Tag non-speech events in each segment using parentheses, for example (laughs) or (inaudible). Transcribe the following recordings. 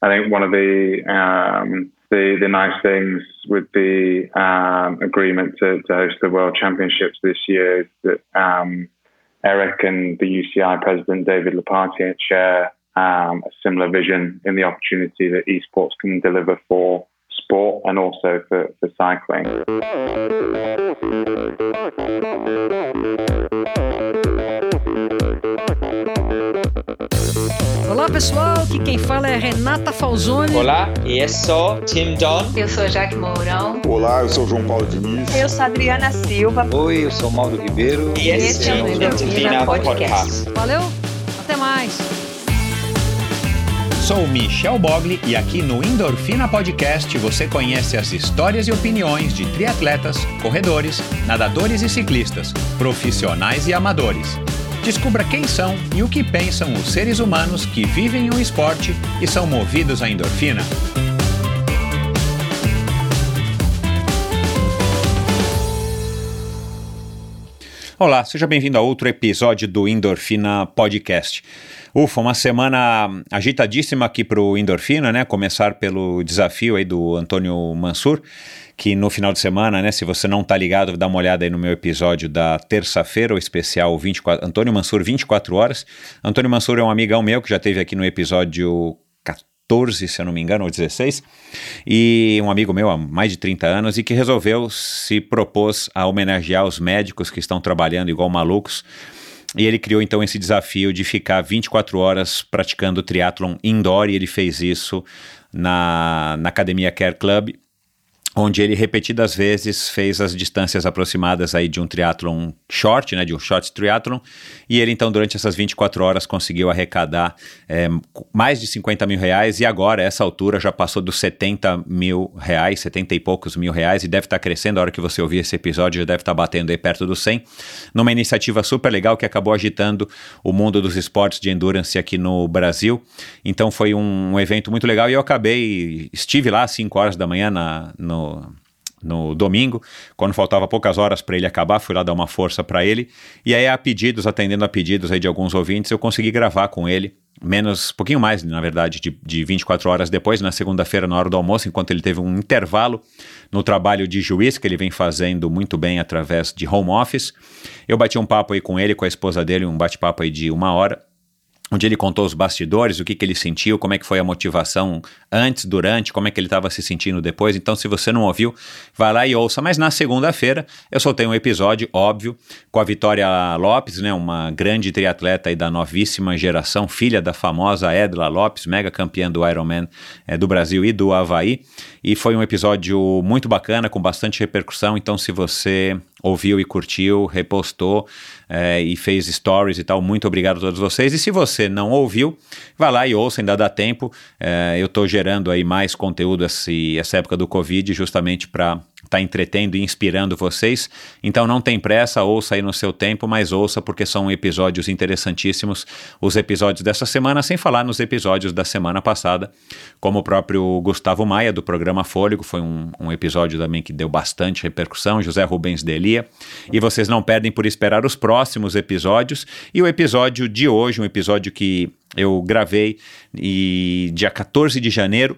I think one of the um, the the nice things with the um, agreement to, to, host the World Championships this year is that um, Eric and the UCI president David Lepatier share um, a similar vision in the opportunity that esports can deliver for sport and also for, for cycling. Olá pessoal, aqui quem fala é Renata Falzoni. Olá, eu sou Tim Don. Eu sou Jaque Mourão. Olá, eu sou João Paulo Diniz. Eu sou Adriana Silva. Oi, eu sou Mauro Ribeiro. E esse, é o Endorfina Podcast. Valeu, até mais. Sou Michel Bogli e aqui no Endorfina Podcast você conhece as histórias e opiniões de triatletas, corredores, nadadores e ciclistas, profissionais e amadores. Descubra quem são e o que pensam os seres humanos que vivem o esporte e são movidos à endorfina. Olá, seja bem-vindo a outro episódio do Endorfina Podcast. Ufa, uma semana agitadíssima aqui para o Endorfina, né? Começar pelo desafio aí do Antônio Mansur, que no final de semana, né? Se você não tá ligado, dá uma olhada aí no meu episódio da terça-feira, o especial 24, Antônio Mansur 24 horas. Antônio Mansur é um amigão meu que já teve aqui no episódio 14, se eu não me engano, ou 16, e um amigo meu há mais de 30 anos e que resolveu se propôs a homenagear os médicos que estão trabalhando igual malucos e ele criou então esse desafio de ficar 24 horas praticando triatlon indoor e ele fez isso na, na Academia Care Club onde ele repetidas vezes fez as distâncias aproximadas aí de um triatlon short, né, de um short triatlon, e ele então durante essas 24 horas conseguiu arrecadar é, mais de 50 mil reais e agora, essa altura, já passou dos 70 mil reais, 70 e poucos mil reais e deve estar crescendo, a hora que você ouvir esse episódio já deve estar batendo aí perto dos 100, numa iniciativa super legal que acabou agitando o mundo dos esportes de endurance aqui no Brasil, então foi um, um evento muito legal e eu acabei, estive lá às 5 horas da manhã na, no no, domingo, quando faltava poucas horas para ele acabar, fui lá dar uma força para ele. E aí, a pedidos, atendendo a pedidos aí de alguns ouvintes, eu consegui gravar com ele, menos, pouquinho mais, na verdade, de, de 24 horas depois, na segunda-feira, na hora do almoço, enquanto ele teve um intervalo no trabalho de juiz que ele vem fazendo muito bem através de home office. Eu bati um papo aí com ele, com a esposa dele, um bate-papo aí de uma hora onde ele contou os bastidores, o que, que ele sentiu, como é que foi a motivação antes, durante, como é que ele estava se sentindo depois. Então, se você não ouviu, vai lá e ouça. Mas na segunda-feira eu soltei um episódio, óbvio, com a Vitória Lopes, né, uma grande triatleta aí da novíssima geração, filha da famosa Edla Lopes, mega campeã do Ironman é, do Brasil e do Havaí. E foi um episódio muito bacana, com bastante repercussão. Então, se você ouviu e curtiu, repostou é, e fez stories e tal. Muito obrigado a todos vocês. E se você não ouviu, vá lá e ouça, ainda dá tempo. É, eu estou gerando aí mais conteúdo esse, essa época do Covid justamente para está entretendo e inspirando vocês. Então não tem pressa, ouça aí no seu tempo, mas ouça porque são episódios interessantíssimos. Os episódios dessa semana, sem falar nos episódios da semana passada, como o próprio Gustavo Maia, do programa Fôlego, foi um, um episódio também que deu bastante repercussão, José Rubens Delia. E vocês não perdem por esperar os próximos episódios. E o episódio de hoje, um episódio que eu gravei e dia 14 de janeiro,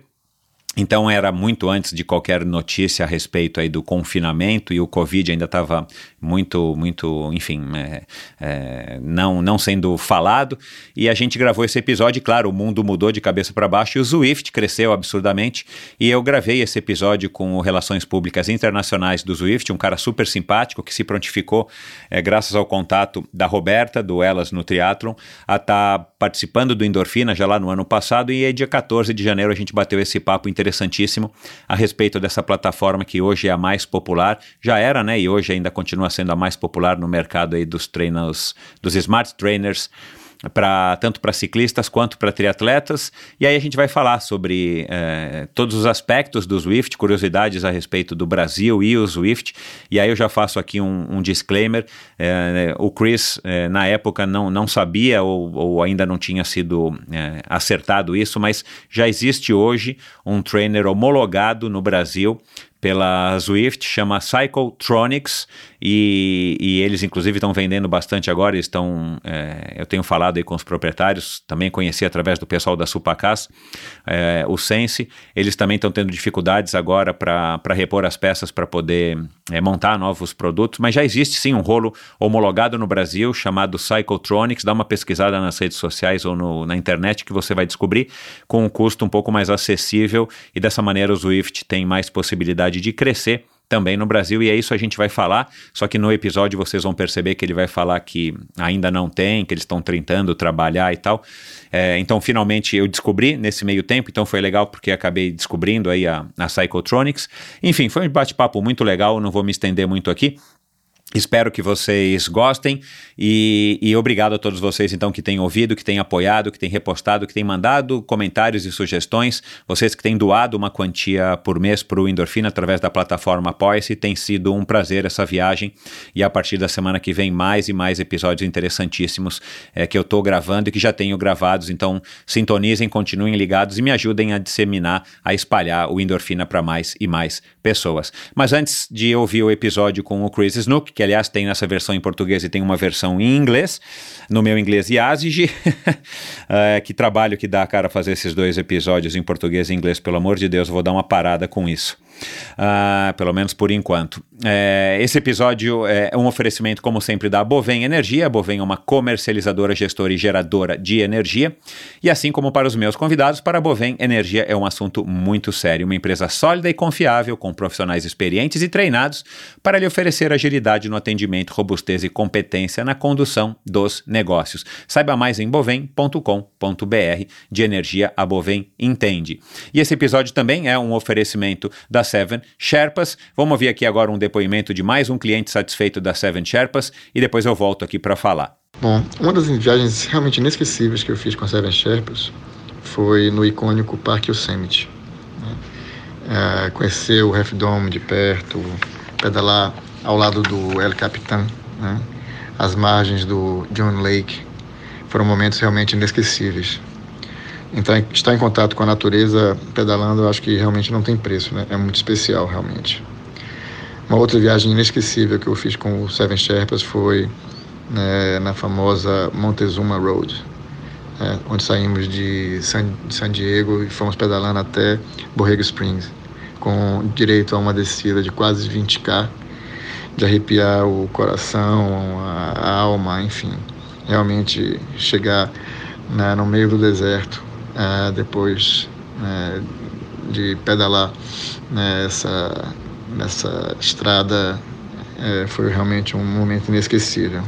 então era muito antes de qualquer notícia a respeito aí do confinamento e o Covid ainda estava muito, muito, enfim, é, é, não, não sendo falado. E a gente gravou esse episódio, e, claro, o mundo mudou de cabeça para baixo e o Zwift cresceu absurdamente. E eu gravei esse episódio com o Relações Públicas Internacionais do Zwift, um cara super simpático que se prontificou, é, graças ao contato da Roberta, do Elas no Triathlon, a estar tá participando do Endorfina já lá no ano passado. E aí, dia 14 de janeiro, a gente bateu esse papo interessantíssimo a respeito dessa plataforma que hoje é a mais popular. Já era, né? E hoje ainda continua sendo a mais popular no mercado aí dos treinos, dos smart trainers para tanto para ciclistas quanto para triatletas. E aí a gente vai falar sobre é, todos os aspectos do Swift, curiosidades a respeito do Brasil e o Swift. E aí eu já faço aqui um, um disclaimer: é, o Chris é, na época não, não sabia ou, ou ainda não tinha sido acertado isso, mas já existe hoje um trainer homologado no Brasil pela Zwift, chama Cycletronics, e, e eles inclusive estão vendendo bastante agora, estão, é, eu tenho falado aí com os proprietários, também conheci através do pessoal da Supacas, é, o Sense, eles também estão tendo dificuldades agora para repor as peças para poder é, montar novos produtos, mas já existe sim um rolo homologado no Brasil chamado Cycletronics, dá uma pesquisada nas redes sociais ou no, na internet que você vai descobrir com um custo um pouco mais acessível e dessa maneira o Swift tem mais possibilidade de crescer também no Brasil, e é isso a gente vai falar. Só que no episódio vocês vão perceber que ele vai falar que ainda não tem, que eles estão tentando trabalhar e tal. É, então, finalmente eu descobri nesse meio tempo, então foi legal porque acabei descobrindo aí a, a Psychotronics. Enfim, foi um bate-papo muito legal, não vou me estender muito aqui. Espero que vocês gostem e, e, obrigado a todos vocês então que têm ouvido, que têm apoiado, que têm repostado, que têm mandado comentários e sugestões. Vocês que têm doado uma quantia por mês para o Endorfina através da plataforma Apoia-se. Tem sido um prazer essa viagem e a partir da semana que vem mais e mais episódios interessantíssimos é, que eu estou gravando e que já tenho gravados. Então sintonizem, continuem ligados e me ajudem a disseminar, a espalhar o Endorfina para mais e mais pessoas. Mas antes de ouvir o episódio com o Chris Snook, que aliás tem nessa versão em português e tem uma versão em inglês, no meu inglês Yazigi, é, (laughs) que trabalho que dá cara fazer esses dois episódios em português e inglês, pelo amor de Deus, eu vou dar uma parada com isso. Uh, pelo menos por enquanto. É, esse episódio é um oferecimento, como sempre, da Bovem Energia. A Bovem é uma comercializadora, gestora e geradora de energia. E assim como para os meus convidados, para a Bovem, energia é um assunto muito sério. Uma empresa sólida e confiável, com profissionais experientes e treinados para lhe oferecer agilidade no atendimento, robustez e competência na condução dos negócios. Saiba mais em bovem.com.br. De energia, a Bovem entende. E esse episódio também é um oferecimento da Seven Sherpas. Vamos ouvir aqui agora um depoimento de mais um cliente satisfeito da Seven Sherpas e depois eu volto aqui para falar. Bom, uma das viagens realmente inesquecíveis que eu fiz com a Seven Sherpas foi no icônico Parque Yosemite. Né? É, conhecer o Half Dome de perto, pedalar ao lado do El Capitan, né? as margens do John Lake, foram momentos realmente inesquecíveis. Então, estar em contato com a natureza pedalando, eu acho que realmente não tem preço, né? É muito especial, realmente. Uma outra viagem inesquecível que eu fiz com o Seven Sherpas foi né, na famosa Montezuma Road, né, onde saímos de San, de San Diego e fomos pedalando até Borrego Springs, com direito a uma descida de quase 20k, de arrepiar o coração, a, a alma, enfim. Realmente chegar né, no meio do deserto é, depois né, de pedalar nessa, nessa estrada é, foi realmente um momento inesquecível.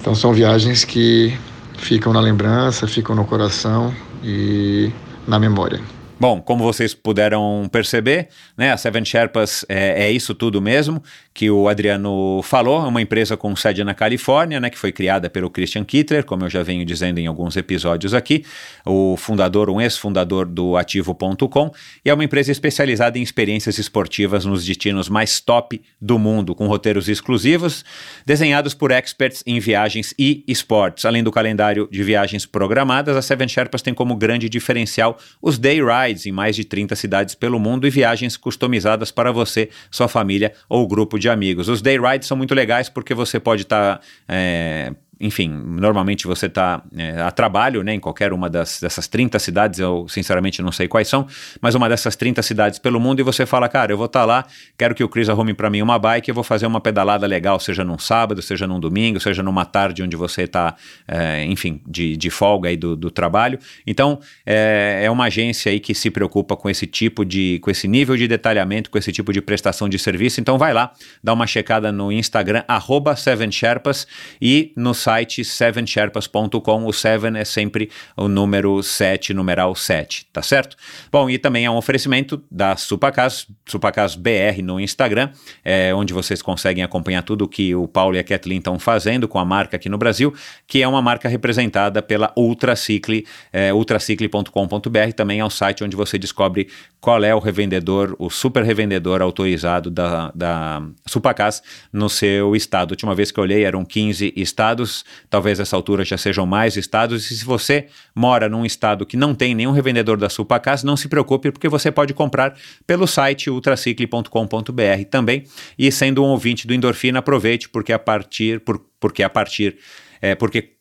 Então são viagens que ficam na lembrança, ficam no coração e na memória. Bom, como vocês puderam perceber, né, a Seven Sherpas é, é, isso tudo mesmo que o Adriano falou, é uma empresa com sede na Califórnia, né, que foi criada pelo Christian Kittler, como eu já venho dizendo em alguns episódios aqui, o fundador, um ex-fundador do Ativo.com, e é uma empresa especializada em experiências esportivas nos destinos mais top do mundo, com roteiros exclusivos, desenhados por experts em viagens e esportes. Além do calendário de viagens programadas, a Seven Sherpas tem como grande diferencial os day rides rides em mais de 30 cidades pelo mundo e viagens customizadas para você, sua família ou grupo de amigos. Os day rides são muito legais porque você pode estar. Tá, é, enfim, normalmente você está é, a trabalho né, em qualquer uma das, dessas 30 cidades, eu sinceramente não sei quais são, mas uma dessas 30 cidades pelo mundo e você fala, cara, eu vou estar tá lá, quero que o Chris arrume para mim uma bike, eu vou fazer uma pedalada legal, seja num sábado, seja num domingo, seja numa tarde onde você está, é, enfim, de, de folga aí do, do trabalho. Então, é, é uma agência aí que se preocupa com esse tipo de, com esse nível de detalhamento, com esse tipo de prestação de serviço. Então, vai lá, dá uma checada no Instagram, arroba 7sherpas e no site site sevensherpas.com. O Seven é sempre o número 7, numeral 7, tá certo? Bom, e também é um oferecimento da Supacas, Supacas BR no Instagram, é, onde vocês conseguem acompanhar tudo que o Paulo e a Kathleen estão fazendo com a marca aqui no Brasil, que é uma marca representada pela Ultracicle, é, ultracicle.com.br, também é um site onde você descobre qual é o revendedor, o super revendedor autorizado da, da Supacas no seu estado. A última vez que eu olhei eram 15 estados, talvez essa altura já sejam mais estados. E se você mora num estado que não tem nenhum revendedor da Supacas, não se preocupe, porque você pode comprar pelo site ultracicle.com.br também. E sendo um ouvinte do Endorfina, aproveite, porque a partir, por, porque a partir, é, porque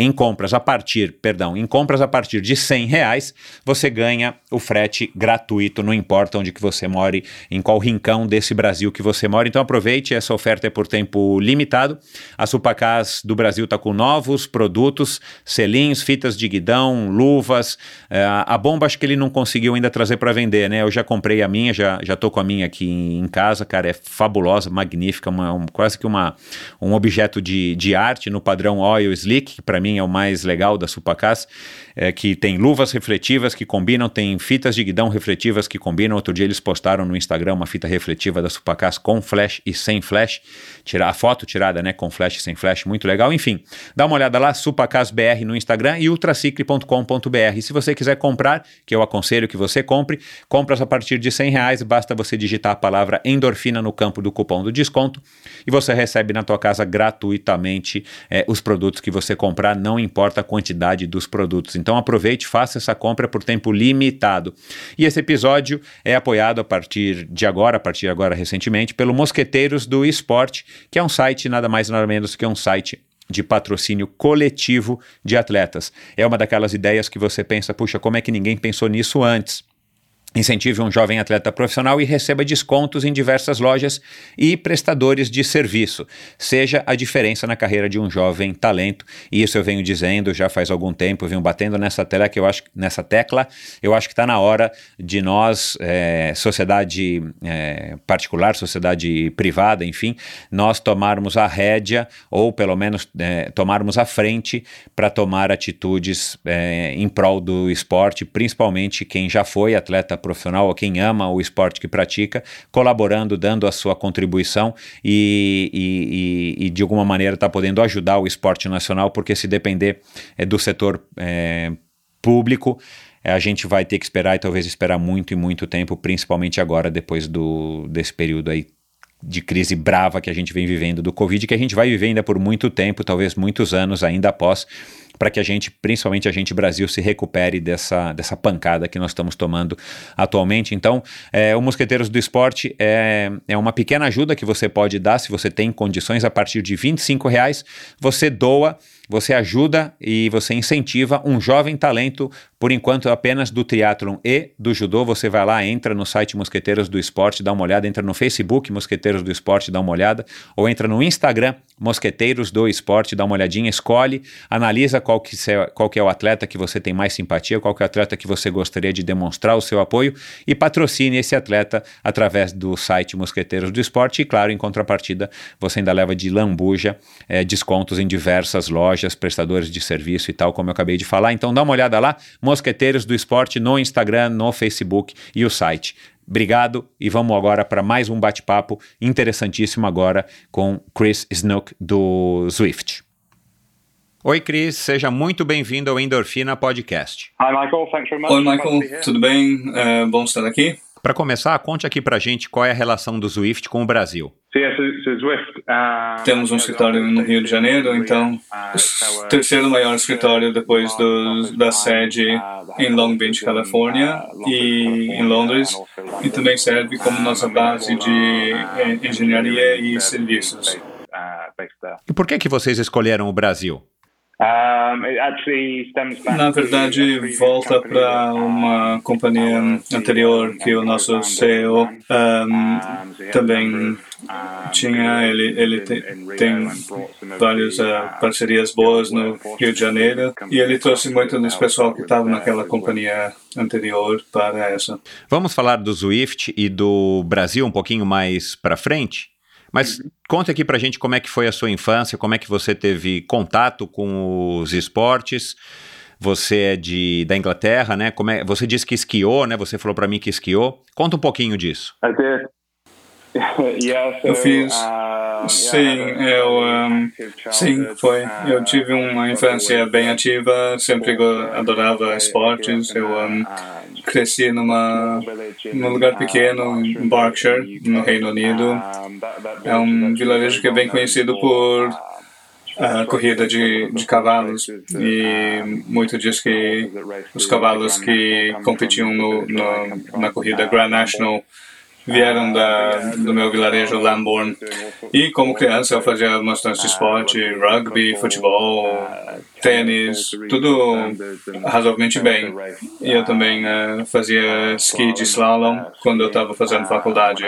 em compras a partir, perdão, em compras a partir de 100 reais, você ganha o frete gratuito, não importa onde que você more, em qual rincão desse Brasil que você mora. Então aproveite, essa oferta é por tempo limitado. A Supacas do Brasil está com novos produtos, selinhos, fitas de guidão, luvas. É, a bomba acho que ele não conseguiu ainda trazer para vender, né? Eu já comprei a minha, já, já tô com a minha aqui em casa, cara, é fabulosa, magnífica, uma, um, quase que uma, um objeto de, de arte no padrão Oil Slick, para mim mim é o mais legal da Supacas, é, que tem luvas refletivas que combinam, tem fitas de guidão refletivas que combinam. Outro dia eles postaram no Instagram uma fita refletiva da Supacas com flash e sem flash, tirar a foto tirada, né, com flash e sem flash, muito legal. Enfim, dá uma olhada lá, SupacasBR no Instagram e ultracicle.com.br. Se você quiser comprar, que eu aconselho que você compre, compras a partir de 100 reais, basta você digitar a palavra endorfina no campo do cupom do desconto e você recebe na tua casa gratuitamente é, os produtos que você comprar não importa a quantidade dos produtos. Então aproveite, faça essa compra por tempo limitado. E esse episódio é apoiado a partir de agora, a partir de agora recentemente, pelo Mosqueteiros do Esporte, que é um site nada mais nada menos que um site de patrocínio coletivo de atletas. É uma daquelas ideias que você pensa, puxa, como é que ninguém pensou nisso antes? Incentive um jovem atleta profissional e receba descontos em diversas lojas e prestadores de serviço. Seja a diferença na carreira de um jovem talento. E isso eu venho dizendo já faz algum tempo, venho batendo nessa tecla que eu acho nessa tecla. Eu acho que está na hora de nós, é, sociedade é, particular, sociedade privada, enfim, nós tomarmos a rédea ou pelo menos é, tomarmos a frente para tomar atitudes em prol do esporte, principalmente quem já foi atleta profissional ou quem ama o esporte que pratica, colaborando, dando a sua contribuição e, e, e, de alguma maneira está podendo ajudar o esporte nacional, porque se depender é, do setor é, público, a gente vai ter que esperar e talvez esperar muito e muito tempo, principalmente agora, depois do, desse período aí de crise brava que a gente vem vivendo do Covid, que a gente vai viver ainda por muito tempo, talvez muitos anos ainda após para que a gente, principalmente a gente Brasil, se recupere dessa, dessa pancada que nós estamos tomando atualmente. Então, é, o Mosqueteiros do Esporte é, é uma pequena ajuda que você pode dar se você tem condições a partir de 25 reais. Você doa você ajuda e você incentiva um jovem talento, por enquanto apenas do triatlon e do judô. Você vai lá, entra no site Mosqueteiros do Esporte, dá uma olhada, entra no Facebook Mosqueteiros do Esporte, dá uma olhada, ou entra no Instagram Mosqueteiros do Esporte, dá uma olhadinha, escolhe, analisa qual que, qual que é o atleta que você tem mais simpatia, qual que é o atleta que você gostaria de demonstrar o seu apoio e patrocine esse atleta através do site Mosqueteiros do Esporte. E, claro, em contrapartida, você ainda leva de lambuja é, descontos em diversas lojas lojas, prestadores de serviço e tal, como eu acabei de falar. Então dá uma olhada lá, Mosqueteiros do Esporte no Instagram, no Facebook e o site. Obrigado e vamos agora para mais um bate-papo interessantíssimo agora com Chris Snook do Swift. Oi, Cris, seja muito bem-vindo ao Endorfina Podcast. Hi, Michael. Thanks very much. Oi, Michael. Tudo bem? É bom estar aqui. Para começar, conte aqui para gente qual é a relação do Swift com o Brasil. Temos um escritório no Rio de Janeiro, então o terceiro maior escritório depois do, da sede em Long Beach, Califórnia, e em Londres, e também serve como nossa base de eh, engenharia e serviços. E por que que vocês escolheram o Brasil? Na verdade, volta para uma companhia anterior que o nosso CEO um, também tinha. Ele, ele te, tem várias uh, parcerias boas no Rio de Janeiro e ele trouxe muito desse pessoal que estava naquela companhia anterior para essa. Vamos falar do Swift e do Brasil um pouquinho mais para frente? Mas conta aqui pra gente como é que foi a sua infância, como é que você teve contato com os esportes. Você é de, da Inglaterra, né? Como é, você disse que esquiou, né? Você falou para mim que esquiou. Conta um pouquinho disso. I did. (laughs) Eu fiz. Sim, eu. Um, sim, foi. Eu tive uma infância bem ativa, sempre adorava esportes. Eu cresci numa, num lugar pequeno, em Berkshire, no Reino Unido. É um vilarejo que é bem conhecido por a corrida de, de cavalos e muito diz que os cavalos que competiam no, no, na corrida Grand National vieram da, do meu vilarejo Lambourne. E como criança eu fazia bastante esporte, rugby, futebol, tênis, tudo razoavelmente bem. E eu também uh, fazia ski de slalom quando eu estava fazendo faculdade.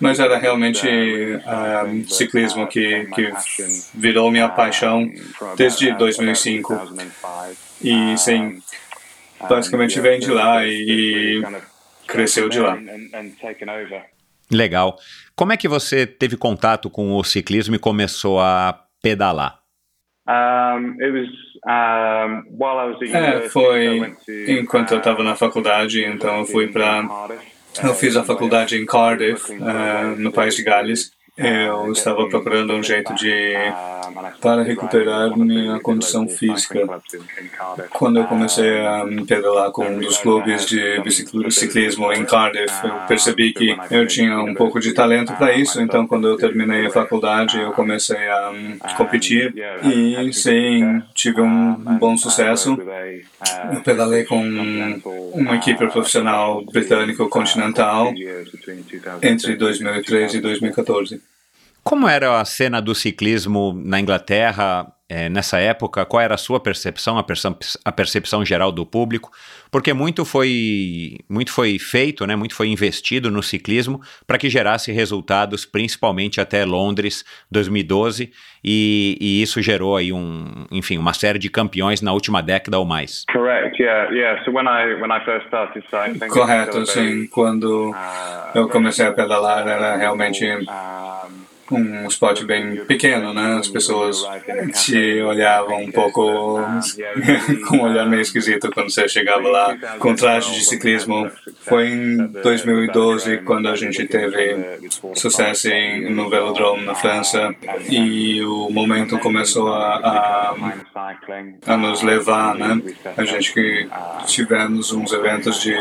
Mas era realmente uh, ciclismo que, que virou minha paixão desde 2005. E sim, basicamente vem de lá e cresceu de lá. Legal. Como é que você teve contato com o ciclismo e começou a pedalar? É, foi enquanto eu estava na faculdade, então eu fui para. Eu fiz a faculdade em Cardiff, uh, no país de Gales. Eu estava procurando um jeito de para recuperar minha condição física. Quando eu comecei a pedalar com um dos clubes de ciclismo em Cardiff, eu percebi que eu tinha um pouco de talento para isso. Então, quando eu terminei a faculdade, eu comecei a competir e sim, tive um bom sucesso. Eu pedalei com uma equipe profissional britânico continental entre 2013 e 2014. Como era a cena do ciclismo na Inglaterra é, nessa época? Qual era a sua percepção, a, percep a, percepção geral do público? Porque muito foi, muito foi feito, né, muito foi investido no ciclismo para que gerasse resultados, principalmente até Londres 2012, e, e, isso gerou aí um, enfim, uma série de campeões na última década ou mais. Correto, sim. Quando eu comecei a pedalar, era realmente um esporte bem pequeno, né? As pessoas te olhavam um pouco (laughs) com um olhar meio esquisito quando você chegava lá com traje de ciclismo. Foi em 2012 quando a gente teve sucesso no Velodrome na França e o momento começou a, a, a nos levar, né? A gente que tivemos uns eventos de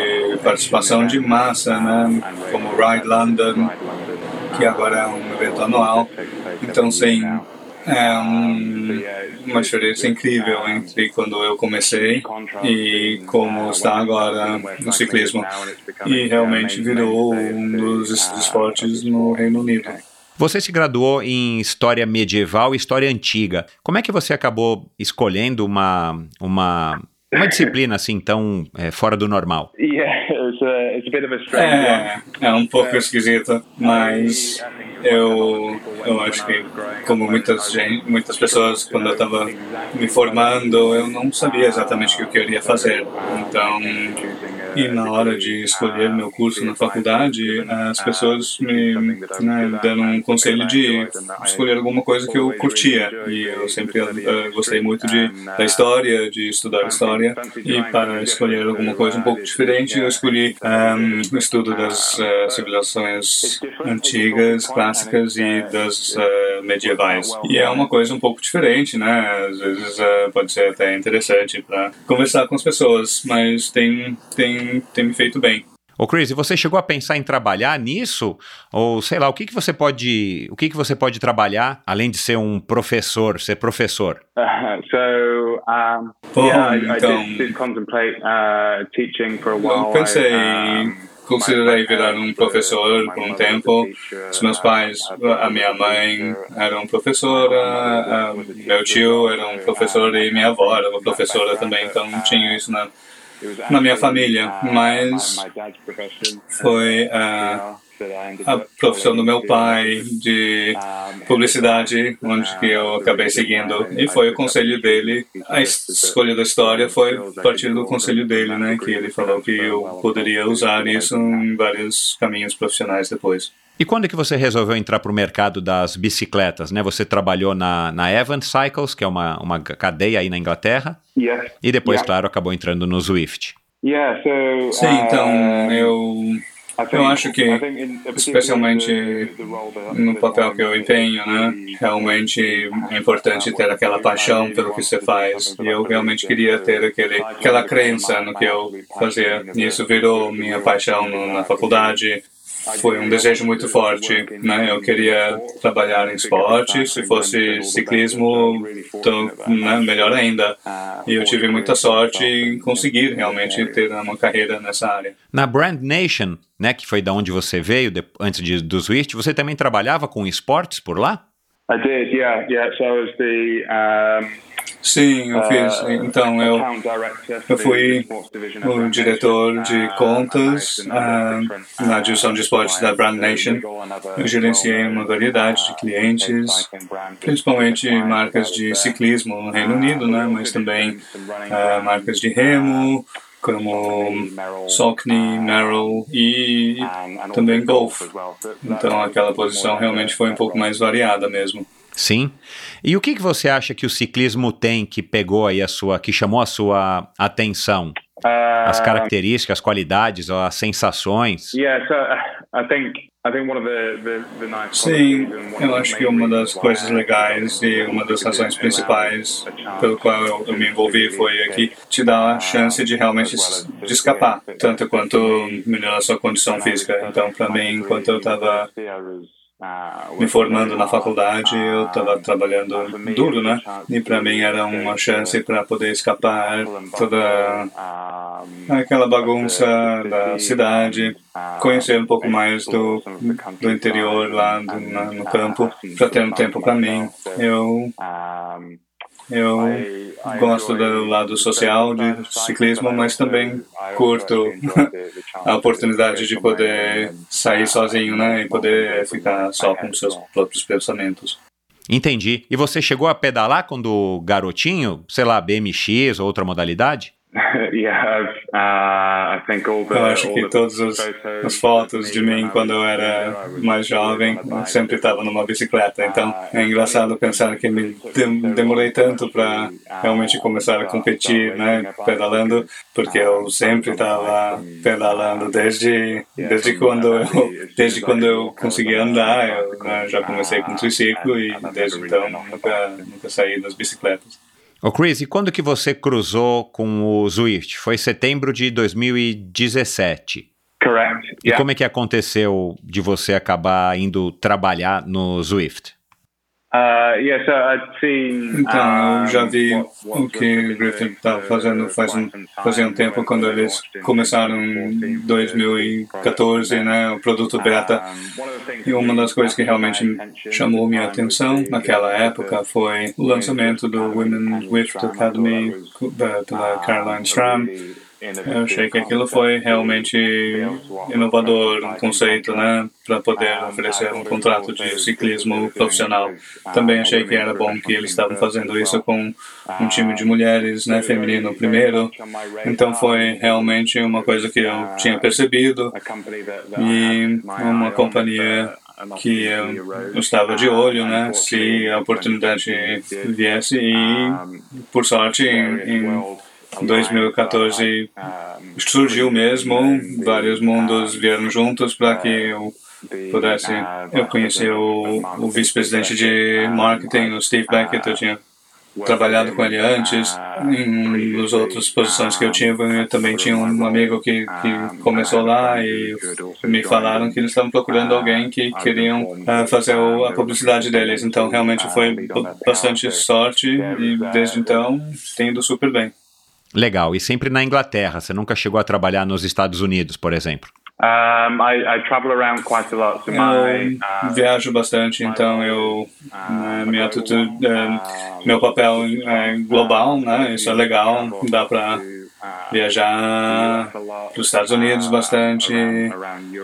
participação de massa, né? Como Ride London, que agora é um evento anual. Então, sim, é um, uma diferença incrível entre quando eu comecei e como está agora no ciclismo. E realmente virou um dos esportes no Reino Unido. Você se graduou em História Medieval e História Antiga. Como é que você acabou escolhendo uma, uma, uma disciplina assim tão é, fora do normal? É, é um pouco esquisito, mas eu, eu acho que, como muitas, muitas pessoas, quando eu estava me formando, eu não sabia exatamente o que eu queria fazer. Então, e na hora de escolher meu curso na faculdade, as pessoas me né, deram um conselho de escolher alguma coisa que eu curtia. E eu sempre uh, gostei muito de, da história, de estudar história. E para escolher alguma coisa um pouco diferente, eu escolhi um, o estudo das uh, civilizações antigas, e das uh, medievais. E é uma coisa um pouco diferente, né? Às vezes pode ser até interessante para conversar com as pessoas, mas tem, tem tem, me feito bem. Ô Chris, e você chegou a pensar em trabalhar nisso? Ou sei lá, o que, que você pode. O que, que você pode trabalhar, além de ser um professor, ser professor? Uh, (laughs) so, um, Bom, yeah, então, I did, contemplate uh, teaching for a while. Eu pensei em considerei virar um professor por um tempo. Os meus pais, a minha mãe era um professora, meu tio era um professor e minha avó era uma professora também, então tinha isso na na minha família, mas foi uh, a profissão do meu pai de publicidade, onde que eu acabei seguindo. E foi o conselho dele. A escolha da história foi a partir do conselho dele, né? Que ele falou que eu poderia usar isso em vários caminhos profissionais depois. E quando é que você resolveu entrar para o mercado das bicicletas? Né? Você trabalhou na, na Evans Cycles, que é uma, uma cadeia aí na Inglaterra, yeah. e depois, yeah. claro, acabou entrando no Zwift. Yeah, so, Sim, então eu eu acho que, especialmente no papel que eu empenho, né, realmente é importante ter aquela paixão pelo que você faz. E eu realmente queria ter aquele, aquela crença no que eu fazia. E isso virou minha paixão na faculdade foi um desejo muito forte, né? Eu queria trabalhar em esporte, se fosse ciclismo, então, né, melhor ainda. E eu tive muita sorte em conseguir realmente ter uma carreira nessa área. Na Brand Nation, né, que foi da onde você veio de, antes de, do Swift, você também trabalhava com esportes por lá? I did, yeah, yeah. So I was the um, Sim, eu fiz. Então, eu, eu fui o diretor de contas uh, na divisão de esportes da Brand Nation. Eu gerenciei uma variedade de clientes, principalmente marcas de ciclismo no Reino Unido, né, mas também uh, marcas de remo, como Saucony, Merrill e também Golf. Então aquela posição realmente foi um pouco mais variada mesmo. Sim. E o que, que você acha que o ciclismo tem que pegou aí a sua, que chamou a sua atenção? As características, as qualidades, as sensações? Sim, eu acho que uma das coisas legais e uma das razões principais pelo qual eu, me envolvi foi que te dá a chance de realmente de escapar, tanto quanto melhorar a sua condição física. Então, para mim, enquanto eu estava me formando na faculdade, eu estava trabalhando duro, né? E para mim era uma chance para poder escapar toda aquela bagunça da cidade, conhecer um pouco mais do, do interior lá do, na, no campo, para ter um tempo para mim. Eu eu gosto do lado social de ciclismo, mas também curto (laughs) a oportunidade de poder sair sozinho, né, e poder ficar só com seus próprios pensamentos. Entendi. E você chegou a pedalar quando garotinho, sei lá, BMX ou outra modalidade? (laughs) Uh, eu acho que todas as, fotos de mim quando eu era mais jovem sempre estava numa bicicleta. Então é engraçado pensar que me demorei tanto para realmente começar a competir, né, pedalando, porque eu sempre estava pedalando desde desde quando eu desde quando eu consegui andar. Eu né, já comecei com triciclo e desde então nunca nunca saí das bicicletas. Ô Chris, e quando que você cruzou com o Zwift? Foi setembro de 2017. Correct. Yeah. E como é que aconteceu de você acabar indo trabalhar no Zwift? Uh, yeah, so I'd seen, então, eu já vi o que o Griffin estava fazendo faz um, fazia um tempo, quando eles começaram em 2014, né, o produto beta. E uma das coisas que realmente chamou minha atenção naquela época foi o lançamento do Women Swift Academy pela Caroline Stram eu achei que aquilo foi realmente inovador, um conceito, né, para poder oferecer um contrato de ciclismo profissional. Também achei que era bom que eles estavam fazendo isso com um time de mulheres, né, feminino primeiro. Então foi realmente uma coisa que eu tinha percebido e uma companhia que eu estava de olho, né, se a oportunidade viesse e, por sorte, em, em 2014 surgiu mesmo, vários mundos vieram juntos para que eu pudesse. Eu conheci o, o vice-presidente de marketing, o Steve Beckett, eu tinha trabalhado com ele antes, em nas outras posições que eu tive, eu também tinha um amigo que, que começou lá e me falaram que eles estavam procurando alguém que queriam uh, fazer o, a publicidade deles, então realmente foi bastante sorte e desde então tem ido super bem. Legal. E sempre na Inglaterra. Você nunca chegou a trabalhar nos Estados Unidos, por exemplo? Um, I, I travel around quite a lot. So my, eu viajo bastante, então eu uh, minha atitude, uh, meu papel é global, né? Isso é legal. Dá para viajar para os Estados Unidos bastante,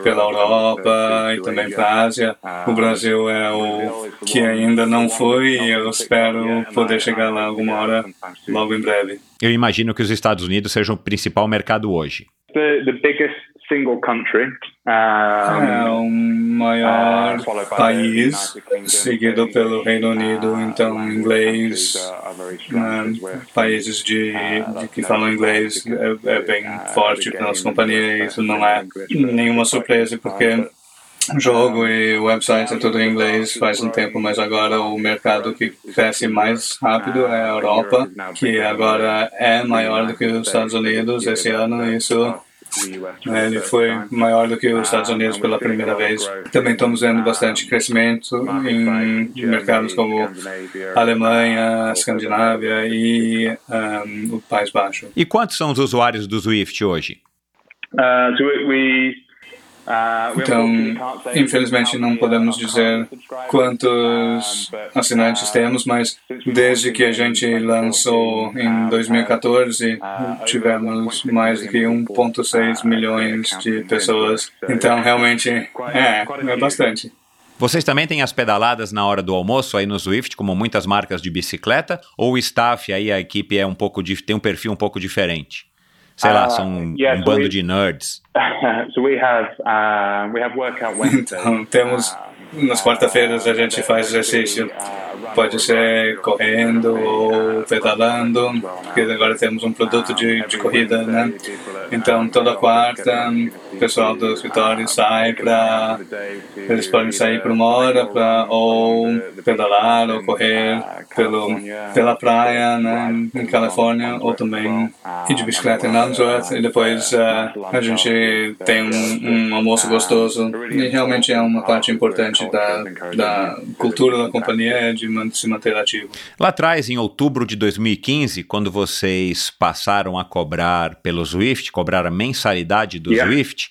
pela Europa e também para a Ásia. O Brasil é o que ainda não foi e eu espero poder chegar lá alguma hora logo em breve. Eu imagino que os Estados Unidos sejam o principal mercado hoje. The, the biggest single country. Um, é o maior uh, país, seguido pelo Reino Unido, uh, então inglês, uh, países de, de, que falam inglês é, é bem forte para nossa companhia isso não é nenhuma surpresa porque jogo e website é tudo em inglês faz um tempo, mas agora o mercado que cresce mais rápido é a Europa, que agora é maior do que os Estados Unidos esse ano. Isso? Ele foi maior do que os Estados Unidos pela primeira vez. Também estamos vendo bastante crescimento em mercados como Alemanha, Escandinávia e um, o País Baixo. E quantos são os usuários do Swift hoje? Uh, so we, então, infelizmente não podemos dizer quantos assinantes temos, mas desde que a gente lançou em 2014, tivemos mais de 1,6 milhões de pessoas. Então, realmente, é, é bastante. Vocês também têm as pedaladas na hora do almoço aí no Swift, como muitas marcas de bicicleta? Ou o staff aí, a equipe é um pouco tem um perfil um pouco diferente? Sei lá, são um, um bando de nerds. (laughs) então, temos nas quarta-feiras a gente faz exercício. Pode ser correndo ou pedalando, porque agora temos um produto de, de corrida, né? Então, toda quarta, o pessoal do escritório sai para. Eles podem sair por uma hora para ou pedalar ou correr pelo, pela praia, né? Em Califórnia, ou também ir de bicicleta em Landsworth. E depois uh, a gente tem um, um almoço gostoso. E realmente é uma parte importante da, da cultura da companhia é de se manter ativo. Lá atrás, em outubro de 2015, quando vocês passaram a cobrar pelo Swift, cobrar a mensalidade do yeah. Swift,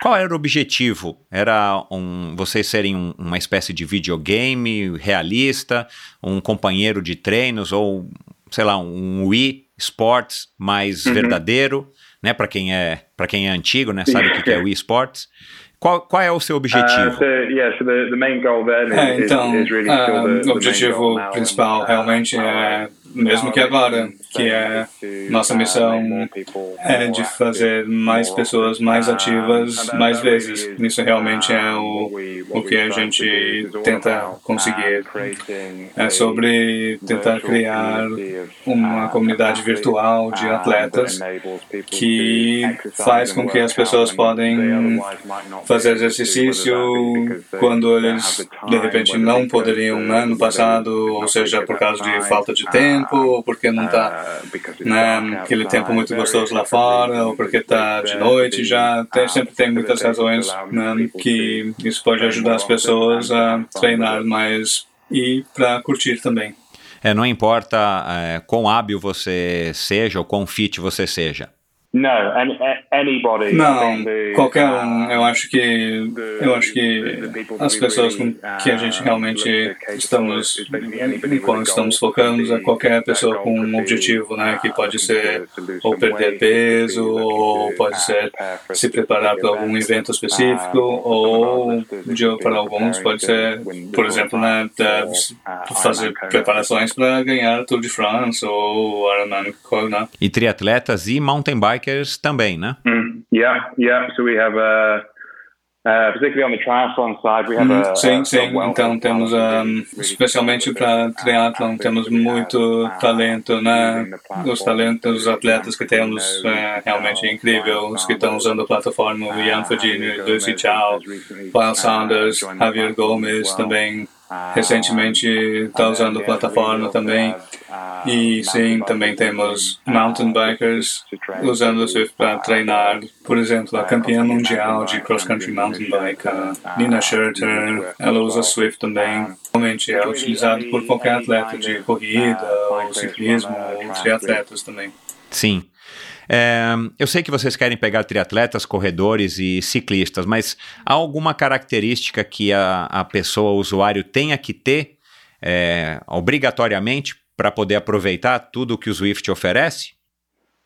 qual era o objetivo? Era um, vocês serem um, uma espécie de videogame realista, um companheiro de treinos ou, sei lá, um Wii Sports mais uhum. verdadeiro, né? Para quem é para quem é antigo, né? Sabe o que é Wii Sports? Qual, qual é o seu objetivo? É, então, uh, o objetivo principal realmente é mesmo que agora, que é nossa missão é de fazer mais pessoas mais ativas mais vezes. Isso realmente é o, o que a gente tenta conseguir. É sobre tentar criar uma comunidade virtual de atletas que faz com que as pessoas podem fazer exercício quando eles de repente não poderiam no passado, ou seja, por causa de falta de tempo tempo, ou porque não está né, aquele tempo muito gostoso lá fora, ou porque está de noite já. Tem, sempre tem muitas razões né, que isso pode ajudar as pessoas a treinar mais e para curtir também. É, não importa é, quão hábil você seja ou quão fit você seja. Não, qualquer um. Eu acho que eu acho que as pessoas com que a gente realmente estamos enquanto estamos focando é qualquer pessoa com um objetivo, né, que pode ser ou perder peso ou pode ser se preparar para algum evento específico ou de, para alguns pode ser, por exemplo, né, fazer preparações para ganhar Tour de France ou Ironman, né? E triatletas e mountain bike bikers também, né? Mm, yeah, yeah. So we have a Uh, particularly on the triathlon side, we have a, sim, sim. Então temos, um, especialmente para triatlon, temos muito talento, né? Os talentos, os atletas que temos é realmente incrível. Os que estão usando a plataforma, o Ian Fagini, Lucy Chow, Paul Saunders, Javier Gomes também recentemente está usando plataforma também. E sim, também temos mountain bikers usando o Swift para treinar. Por exemplo, a campeã mundial de cross-country mountain bike, Nina Schurter, ela usa Swift também. Realmente é utilizado por qualquer atleta de corrida, ou ciclismo, ou triatletas também. Sim. É, eu sei que vocês querem pegar triatletas, corredores e ciclistas, mas há alguma característica que a, a pessoa, o usuário, tenha que ter é, obrigatoriamente para poder aproveitar tudo que o Swift oferece?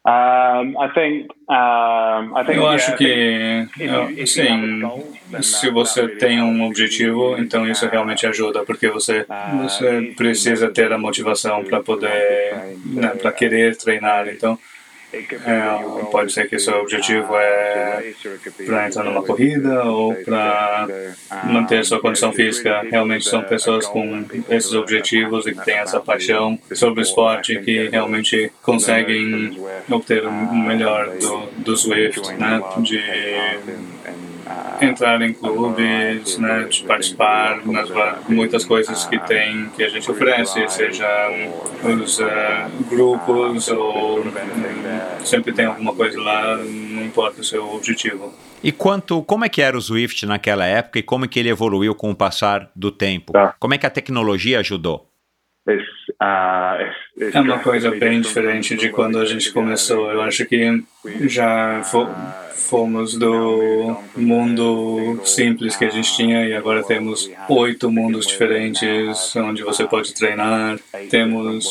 Um, I think, um, I think, eu acho que, sim, se você tem um objetivo, então isso realmente ajuda, porque você, você precisa ter a motivação para poder, né, para querer treinar. Então, é, pode ser que seu objetivo é para entrar numa corrida ou para manter sua condição física. Realmente são pessoas com esses objetivos e que têm essa paixão sobre o esporte que realmente conseguem obter o melhor do, do Swift, né? De entrar em clubes, né, de participar nas muitas coisas que tem que a gente oferece, seja os uh, grupos ou um, sempre tem alguma coisa lá num importa o seu objetivo. E quanto, como é que era o Swift naquela época e como é que ele evoluiu com o passar do tempo? Tá. Como é que a tecnologia ajudou? It's É uma coisa bem diferente de quando a gente começou. Eu acho que já fo fomos do mundo simples que a gente tinha e agora temos oito mundos diferentes onde você pode treinar. Temos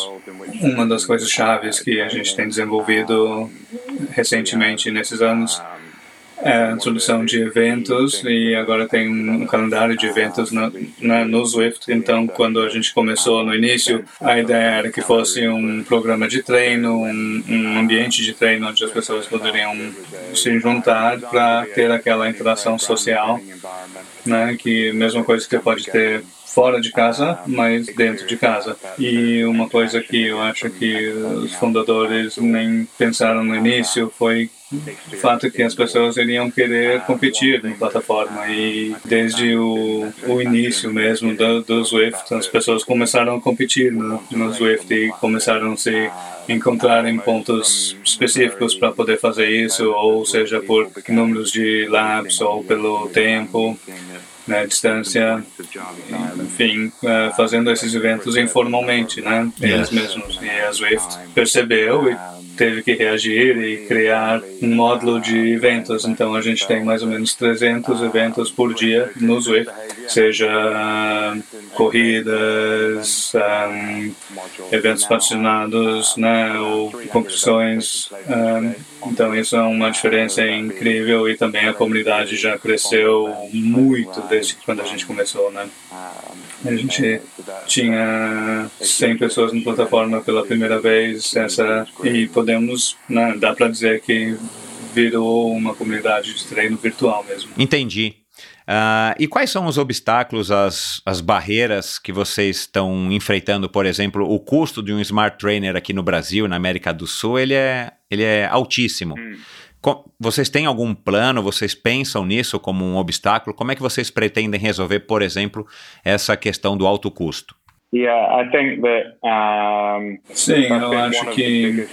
uma das coisas chaves que a gente tem desenvolvido recentemente nesses anos é introdução de eventos e agora tem um calendário de eventos no, na, no Swift. Então, quando a gente começou no início, a ideia era que fosse um programa de treino, um, um ambiente de treino onde as pessoas poderiam se juntar para ter aquela interação social, né? Que mesma coisa que você pode ter fora de casa, mas dentro de casa. E uma coisa que eu acho que os fundadores nem pensaram no início foi o fato que as pessoas iriam querer competir na plataforma e desde o, o início mesmo do, do Swift as pessoas começaram a competir no, no Swift e começaram a se encontrar em pontos específicos para poder fazer isso ou seja por números de laps ou pelo tempo né, distância, enfim, uh, fazendo esses eventos informalmente, né, eles mesmos. E a Swift percebeu e teve que reagir e criar um módulo de eventos. Então a gente tem mais ou menos 300 eventos por dia no Swift, seja uh, corridas, um, eventos patrocinados, né, ou competições. Um, então isso é uma diferença incrível e também a comunidade já cresceu muito desde quando a gente começou, né? A gente tinha 100 pessoas na plataforma pela primeira vez essa e podemos, né, dá para dizer que virou uma comunidade de treino virtual mesmo. Entendi. Uh, e quais são os obstáculos, as, as barreiras que vocês estão enfrentando? Por exemplo, o custo de um Smart Trainer aqui no Brasil, na América do Sul, ele é, ele é altíssimo. Hum. Vocês têm algum plano? Vocês pensam nisso como um obstáculo? Como é que vocês pretendem resolver, por exemplo, essa questão do alto custo? Yeah, I think that, um, Sim, eu acho que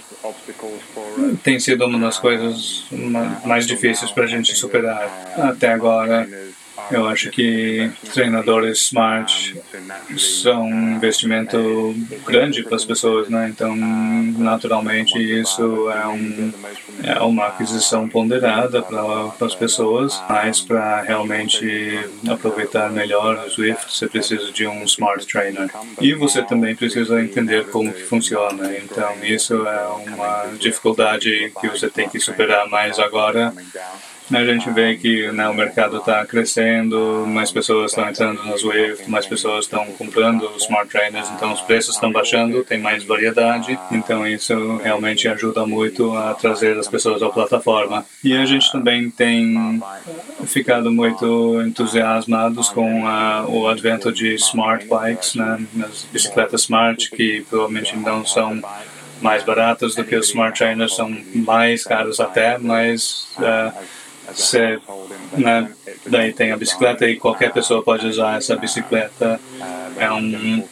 tem sido uma das coisas mais difíceis para a gente superar até agora. Eu acho que treinadores smart são um investimento grande para as pessoas, né? Então, naturalmente, isso é, um, é uma aquisição ponderada para as pessoas, mas para realmente aproveitar melhor o Swift, você precisa de um smart trainer. E você também precisa entender como que funciona. Então, isso é uma dificuldade que você tem que superar mais agora a gente vê que né, o mercado está crescendo, mais pessoas estão entrando nas Swift, mais pessoas estão comprando os smart trainers, então os preços estão baixando, tem mais variedade, então isso realmente ajuda muito a trazer as pessoas à plataforma. E a gente também tem ficado muito entusiasmados com a, o advento de smart bikes, né, as bicicletas smart, que provavelmente não são mais baratas do que os smart trainers, são mais caros até, mas uh, você, né, daí tem a bicicleta e qualquer pessoa pode usar essa bicicleta. É um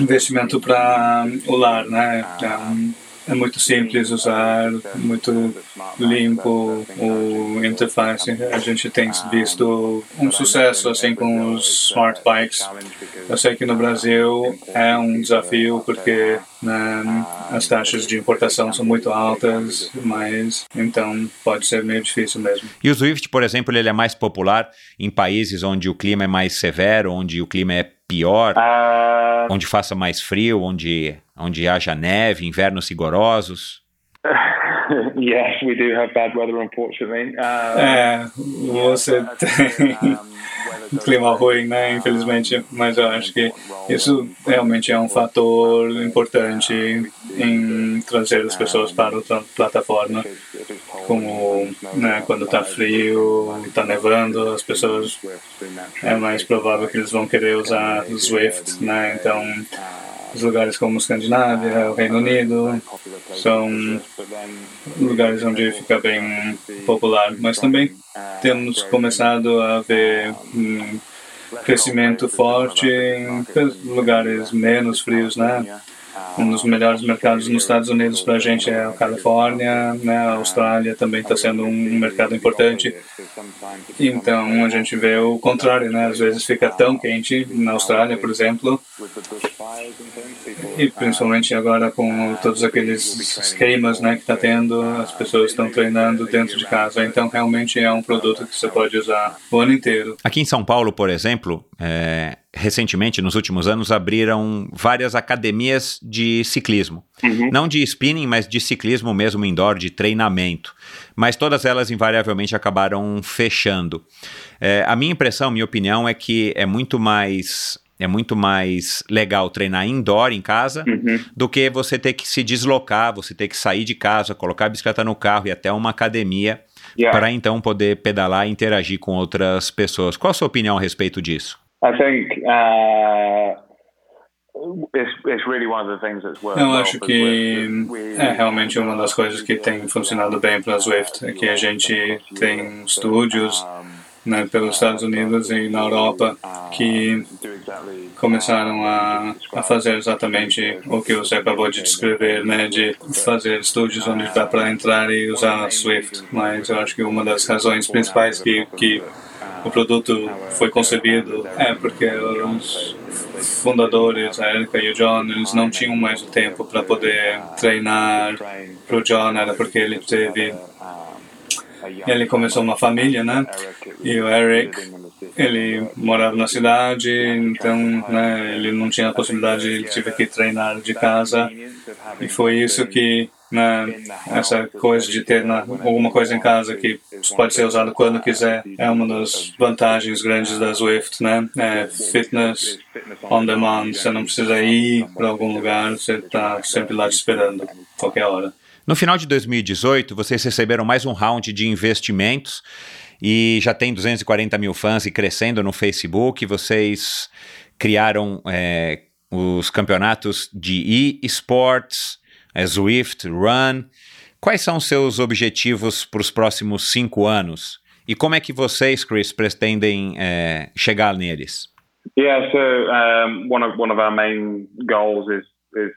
investimento para o lar, né? É, um, é muito simples usar, muito limpo o interface. A gente tem visto um sucesso assim com os smart bikes. Eu sei que no Brasil é um desafio porque né, as taxas de importação são muito altas, mas então pode ser meio difícil mesmo. E o Swift, por exemplo, ele é mais popular em países onde o clima é mais severo, onde o clima é pior, uh... onde faça mais frio, onde onde haja neve, invernos rigorosos? (laughs) (laughs) yes, we do have bad weather, unfortunately. Uh, é, você tem (laughs) um (laughs) clima ruim, né? Infelizmente, mas eu acho que isso realmente é um fator importante em trazer as pessoas para a plataforma. Como né, quando está frio, está nevando, as pessoas é mais provável que eles vão querer usar o Swift, né? Então os lugares como Escandinávia, o Reino Unido, são lugares onde fica bem popular. Mas também temos começado a ver um crescimento forte em lugares menos frios, né? um dos melhores mercados nos Estados Unidos para a gente é a Califórnia, né? A Austrália também está sendo um mercado importante. Então a gente vê o contrário, né? Às vezes fica tão quente na Austrália, por exemplo, e principalmente agora com todos aqueles esquemas, né, que está tendo, as pessoas estão treinando dentro de casa. Então realmente é um produto que você pode usar o ano inteiro. Aqui em São Paulo, por exemplo, é, recentemente, nos últimos anos, abriram várias academias de ciclismo. Uhum. Não de spinning, mas de ciclismo mesmo indoor, de treinamento. Mas todas elas invariavelmente acabaram fechando. É, a minha impressão, minha opinião, é que é muito mais é muito mais legal treinar indoor em casa uhum. do que você ter que se deslocar, você ter que sair de casa, colocar a bicicleta no carro e até uma academia yeah. para então poder pedalar e interagir com outras pessoas. Qual a sua opinião a respeito disso? I think uh, eu acho que é realmente uma das coisas que tem funcionado bem para a Swift, é que a gente tem estúdios né, pelos Estados Unidos e na Europa que começaram a, a fazer exatamente o que você acabou de descrever, né, de fazer estúdios onde dá para entrar e usar a Swift. Mas eu acho que uma das razões principais que, que o produto foi concebido é porque os fundadores, a Erika e o John, eles não tinham mais o tempo para poder treinar. Para o John era porque ele teve ele começou uma família, né? E o Eric, ele morava na cidade, então né, ele não tinha a possibilidade, ele tive que treinar de casa. E foi isso que né, essa coisa de ter na, alguma coisa em casa que pode ser usado quando quiser é uma das vantagens grandes da Swift, né? É fitness on demand, você não precisa ir para algum lugar, você está sempre lá te esperando, qualquer hora. No final de 2018, vocês receberam mais um round de investimentos e já tem 240 mil fãs e crescendo no Facebook. Vocês criaram é, os campeonatos de e-sports, é, Swift, Run. Quais são seus objetivos para os próximos cinco anos? E como é que vocês, Chris, pretendem é, chegar neles? Yeah, so um, one of one of our main goals is is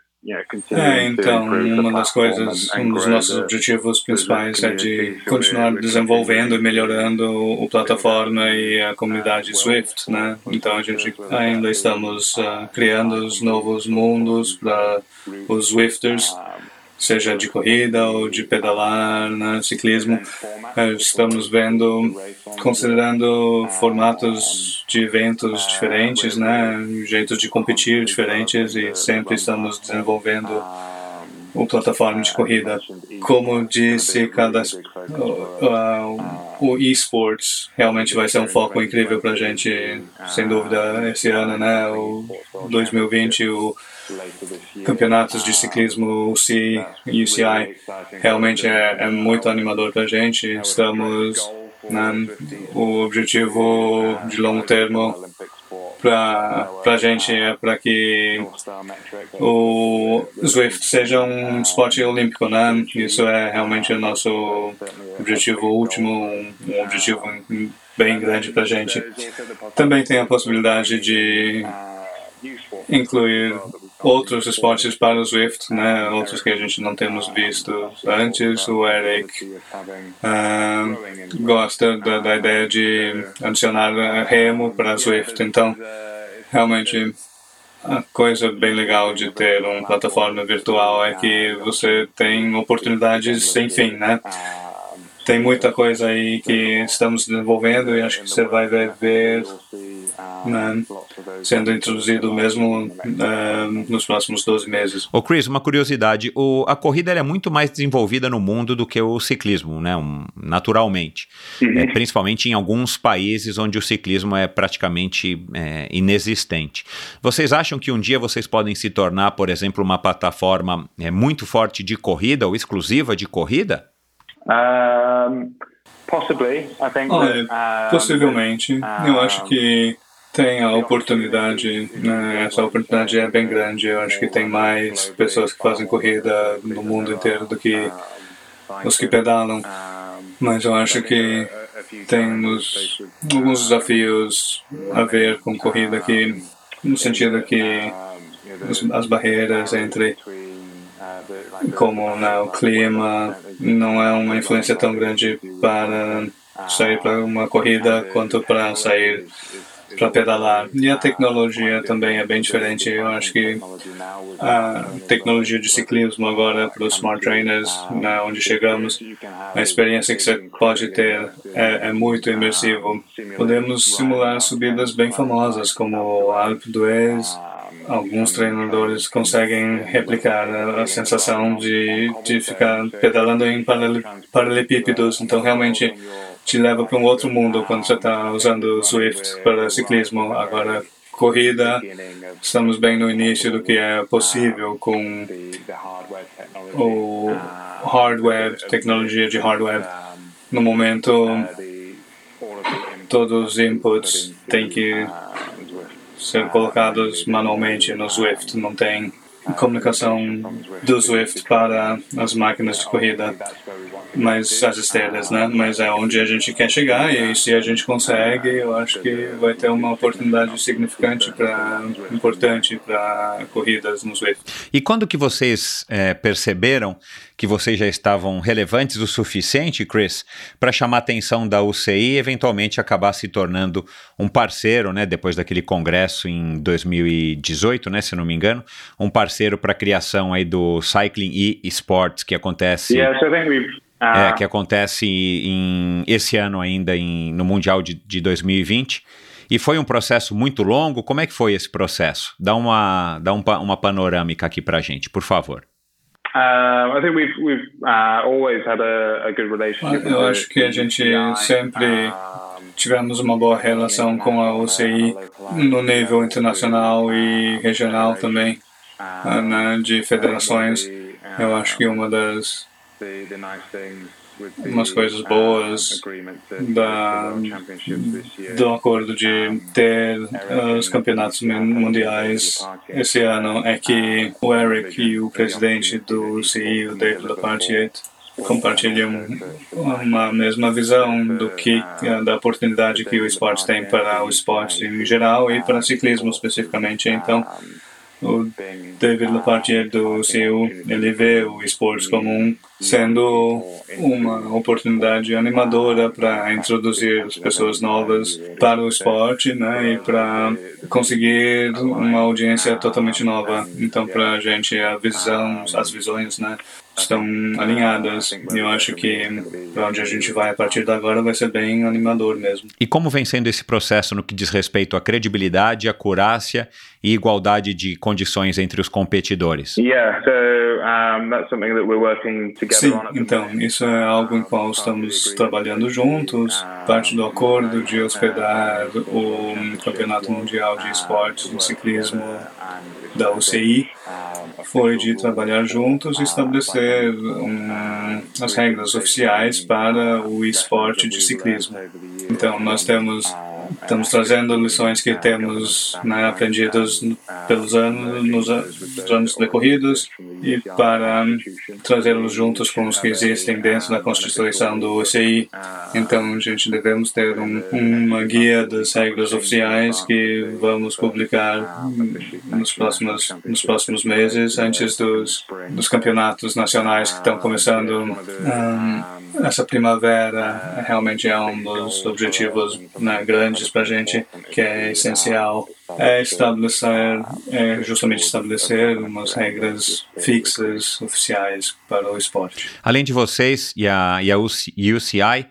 é, então, uma das coisas, um dos nossos objetivos principais é de continuar desenvolvendo e melhorando o plataforma e a comunidade Swift, né? Então, a gente ainda estamos uh, criando os novos mundos para os Swifters seja de corrida ou de pedalar, né, ciclismo. Eh, estamos vendo, considerando formatos de eventos diferentes, né, jeitos de competir diferentes e sempre estamos desenvolvendo uma plataforma de corrida. Como disse, cada, o esports realmente vai ser um foco incrível para a gente, sem dúvida, esse ano, né, o 2020, o campeonatos de ciclismo UCI UCI realmente é, é muito animador para a gente. Estamos né, o objetivo de longo termo para a gente é para que o Swift seja um esporte olímpico, né? Isso é realmente o nosso objetivo último, um objetivo bem grande para a gente. Também tem a possibilidade de incluir outros esportes para o Swift, né? outros que a gente não temos visto antes. O Eric uh, gosta da, da, ideia de adicionar remo para o Swift, então realmente a coisa bem legal de ter uma plataforma virtual é que você tem oportunidades sem fim, né? Tem muita coisa aí que estamos desenvolvendo e acho que você vai ver sendo introduzido mesmo uh, nos próximos 12 meses. O Chris, uma curiosidade, o, a corrida é muito mais desenvolvida no mundo do que o ciclismo, né, um, naturalmente, uhum. é, principalmente em alguns países onde o ciclismo é praticamente é, inexistente. Vocês acham que um dia vocês podem se tornar, por exemplo, uma plataforma é, muito forte de corrida ou exclusiva de corrida? Um, possibly, I think. Olha, possivelmente. Eu acho que tem a oportunidade, né? essa oportunidade é bem grande. Eu acho que tem mais pessoas que fazem corrida no mundo inteiro do que os que pedalam. Mas eu acho que temos alguns desafios a ver com corrida aqui, no sentido que as, as barreiras entre como né, o clima não é uma influência tão grande para sair para uma corrida quanto para sair para pedalar. E a tecnologia também é bem diferente. Eu acho que a tecnologia de ciclismo agora para os smart trainers, né, onde chegamos, a experiência que você pode ter é, é muito imersivo. Podemos simular subidas bem famosas, como o Alpe d'Huez, alguns treinadores conseguem replicar a, sensação de, de ficar pedalando em paralelepípedos. Então, realmente, te leva para um outro mundo quando você está usando o Swift para ciclismo. Agora, corrida, estamos bem no início do que é possível com o hardware, tecnologia de hardware. No momento, todos os inputs têm que ser colocados manualmente no Swift. Não tem comunicação do Swift para as máquinas de corrida mas as esteiras, né? Mas é onde a gente quer chegar e se a gente consegue, eu acho que vai ter uma oportunidade significante para importante para corridas no Swift. E quando que vocês é, perceberam que vocês já estavam relevantes o suficiente, Chris, para chamar a atenção da UCI e eventualmente acabar se tornando um parceiro, né, depois daquele congresso em 2018, né, se não me engano, um parceiro para a criação aí do Cycling e Sports que acontece yeah, so I think we've ah. É, que acontece em, esse ano ainda em, no Mundial de, de 2020. E foi um processo muito longo. Como é que foi esse processo? Dá uma, dá um, uma panorâmica aqui para gente, por favor. Uh, Eu acho que a gente sempre tivemos uma boa relação com a OCI no nível internacional e regional também, né, de federações. Eu acho que uma das umas coisas boas da, do acordo de ter os campeonatos mundiais esse ano. É que o Eric e o presidente do CI, o David Lapartier, compartilham uma mesma visão do que da oportunidade que o esporte tem para o esporte em geral e para ciclismo especificamente. Então, o David Lapartier do CEU, ele vê o esporte comum sendo uma oportunidade animadora para introduzir as pessoas novas para o esporte né, e para conseguir uma audiência totalmente nova. Então, para a gente, a visão, as visões né, estão alinhadas. E eu acho que para onde a gente vai a partir de agora vai ser bem animador mesmo. E como vem sendo esse processo no que diz respeito à credibilidade, acurácia e igualdade de condições entre os competidores? Yeah, so that's something that we're working Sim, então, isso é algo em qual estamos trabalhando juntos. Parte do acordo de hospedar o Campeonato Mundial de Esportes no Ciclismo da UCI foi de trabalhar juntos e estabelecer um, as regras oficiais para o esporte de ciclismo. Então, nós temos Estamos trazendo lições que temos né, aprendidas pelos anos, nos anos decorridos e para trazê-los juntos com os que existem dentro da Constituição do OCI. Então, a gente devemos ter um, uma guia das regras oficiais que vamos publicar nos próximos, nos próximos meses, antes dos, dos campeonatos nacionais que estão começando. Um, essa primavera realmente é um dos objetivos né, grandes para a gente, que é essencial, é estabelecer, é justamente estabelecer umas regras fixas, oficiais para o esporte. Além de vocês e a, e a UCI,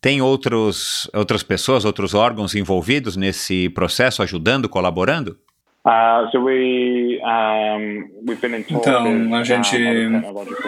tem outros, outras pessoas, outros órgãos envolvidos nesse processo, ajudando, colaborando? Uh, então, a gente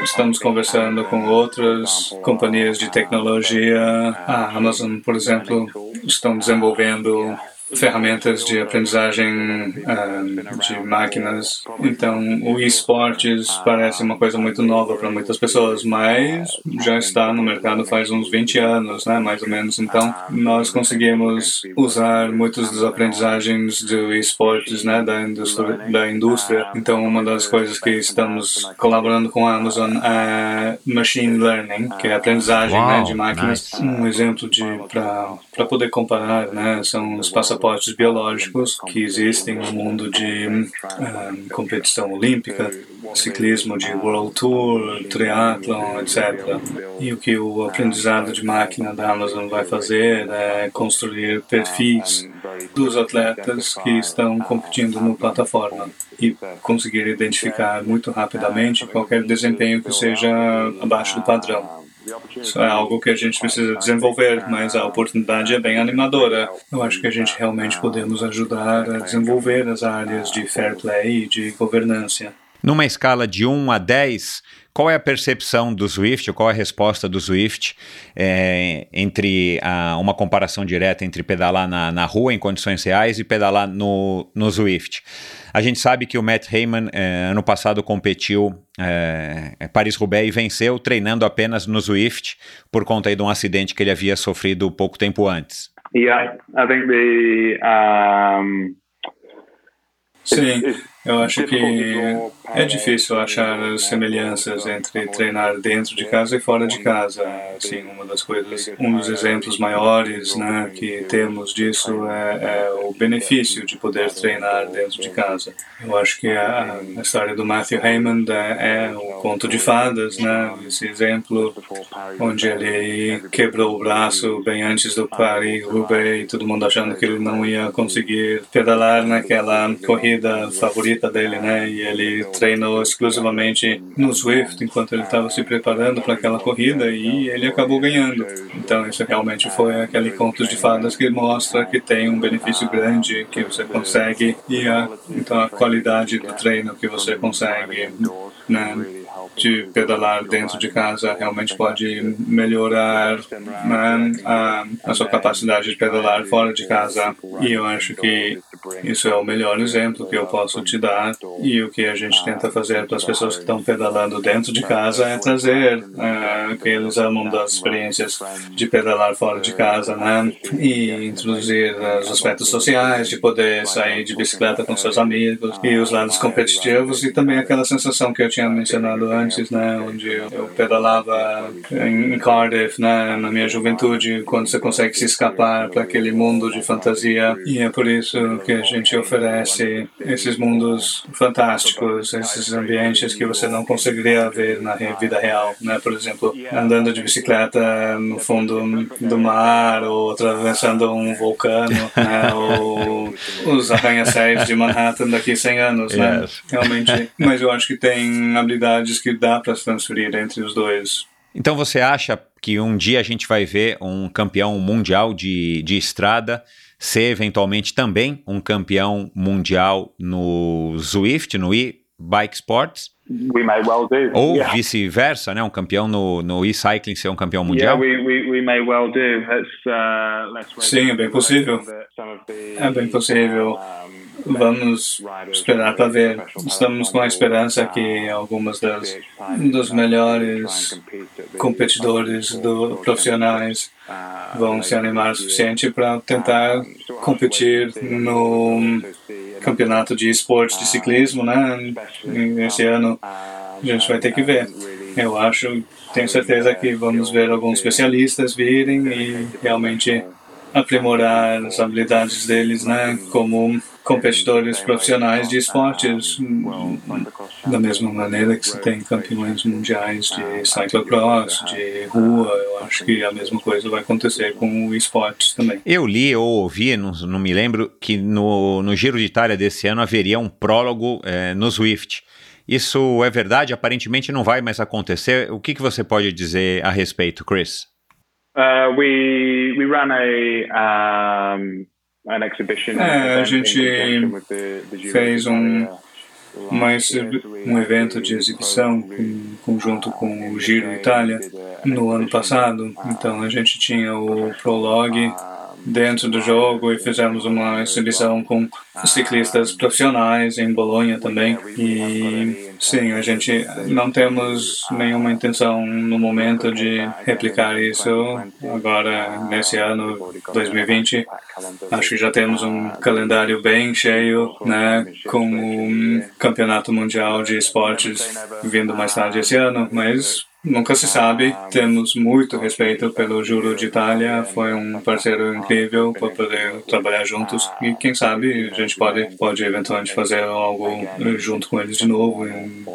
estamos conversando com outras companhias de tecnologia. A Amazon, por exemplo, estão desenvolvendo ferramentas de aprendizagem uh, de máquinas. Então, o esportes parece uma coisa muito nova para muitas pessoas, mas já está no mercado faz uns 20 anos, né, mais ou menos. Então, nós conseguimos usar muitas das aprendizagens do esportes, né, da indústria, da indústria. Então, uma das coisas que estamos colaborando com a Amazon é machine learning, que é aprendizagem né, de máquinas. Um exemplo de para para poder comparar, né, são os passaportes pressupostos biológicos que existem no mundo de um, competição olímpica, ciclismo de World Tour, triatlon, etc. E o que o aprendizado de máquina da Amazon vai fazer é construir perfis dos atletas que estão competindo no plataforma e conseguir identificar muito rapidamente qualquer desempenho que seja abaixo do padrão. Isso é algo que a gente precisa desenvolver, mas a oportunidade é bem animadora. Eu acho que a gente realmente podemos ajudar a desenvolver as áreas de fair play e de governança. Numa escala de 1 a 10, qual é a percepção do Swift, qual é a resposta do Swift é, entre a, uma comparação direta entre pedalar na, na, rua em condições reais e pedalar no, no Swift? A gente sabe que o Matt Heyman é, ano passado competiu é, Paris-Roubaix e venceu treinando apenas no Swift por conta de um acidente que ele havia sofrido pouco tempo antes. Yeah, I think the um... Sim, eu acho que é difícil achar semelhanças entre treinar dentro de casa e fora de casa. Assim, uma das coisas, um dos exemplos maiores, né, que temos disso é, é o benefício de poder treinar dentro de casa. Eu acho que a, a história do Matthew Heyman é, é o conto de fadas, né, esse exemplo onde ele quebrou o braço bem antes do Paris-Roubaix, todo mundo achando que ele não ia conseguir pedalar naquela corrida favorita favorita dele, né? E ele treinou exclusivamente no Swift enquanto ele estava se preparando para aquela corrida e ele acabou ganhando. Então isso realmente foi aquele conto de fadas que mostra que tem um benefício grande que você consegue e a, então a qualidade do treino que você consegue, né? de pedalar dentro de casa realmente pode melhorar né, a, a sua capacidade de pedalar fora de casa. E eu acho que isso é o melhor exemplo que eu posso te dar. E o que a gente tenta fazer para as pessoas que estão pedalando dentro de casa é trazer uh, que eles amam das experiências de pedalar fora de casa, né? E introduzir os aspectos sociais, de poder sair de bicicleta com seus amigos e os lados competitivos e também aquela sensação que eu tinha mencionado antes, né? Onde eu pedalava em Cardiff, né? Na minha juventude, quando você consegue se escapar para aquele mundo de fantasia. E é por isso que que a gente oferece esses mundos fantásticos, esses ambientes que você não conseguiria ver na vida real, né? Por exemplo, andando de bicicleta no fundo do mar ou atravessando um vulcano, né? Ou os arranha-céus de Manhattan daqui a 100 anos, né? Realmente. Mas eu acho que tem habilidades que dá para se transferir entre os dois. Então você acha que um dia a gente vai ver um campeão mundial de, de estrada ser eventualmente também um campeão mundial no Zwift, no e-bike sports? We may well do. Ou yeah. vice-versa, né? Um campeão no, no e-cycling ser um campeão mundial? Yeah, we, we, we may well do. Let's, uh, let's Sim, é bem possível. É bem possível. Vamos esperar para ver. Estamos com a esperança que algumas das dos melhores competidores do, profissionais vão se animar o suficiente para tentar competir no campeonato de esportes de ciclismo, né? Esse ano a gente vai ter que ver. Eu acho, tenho certeza que vamos ver alguns especialistas virem e realmente aprimorar as habilidades deles, né? Como competidores profissionais de esportes, da mesma maneira que você tem campeões mundiais de cyclocross, de rua, eu acho que a mesma coisa vai acontecer com o esportes também. Eu li ou ouvi, não, não me lembro, que no, no Giro de Itália desse ano haveria um prólogo é, no Swift. Isso é verdade? Aparentemente não vai mais acontecer. O que, que você pode dizer a respeito, Chris? Uh, we we ran a um, é, a gente fez um, uma, um evento de exibição em conjunto com o Giro Itália no ano passado. Então a gente tinha o prologue dentro do jogo e fizemos uma exibição com ciclistas profissionais em Bolonha também. E sim, a gente não temos nenhuma intenção no momento de replicar isso agora nesse ano 2020. Acho que já temos um calendário bem cheio, né, com o Campeonato Mundial de Esportes vindo mais tarde esse ano, mas nunca se sabe. Temos muito respeito pelo Juro de Itália. Foi um parceiro incrível para poder trabalhar juntos. E quem sabe a gente pode, pode eventualmente fazer algo junto com eles de novo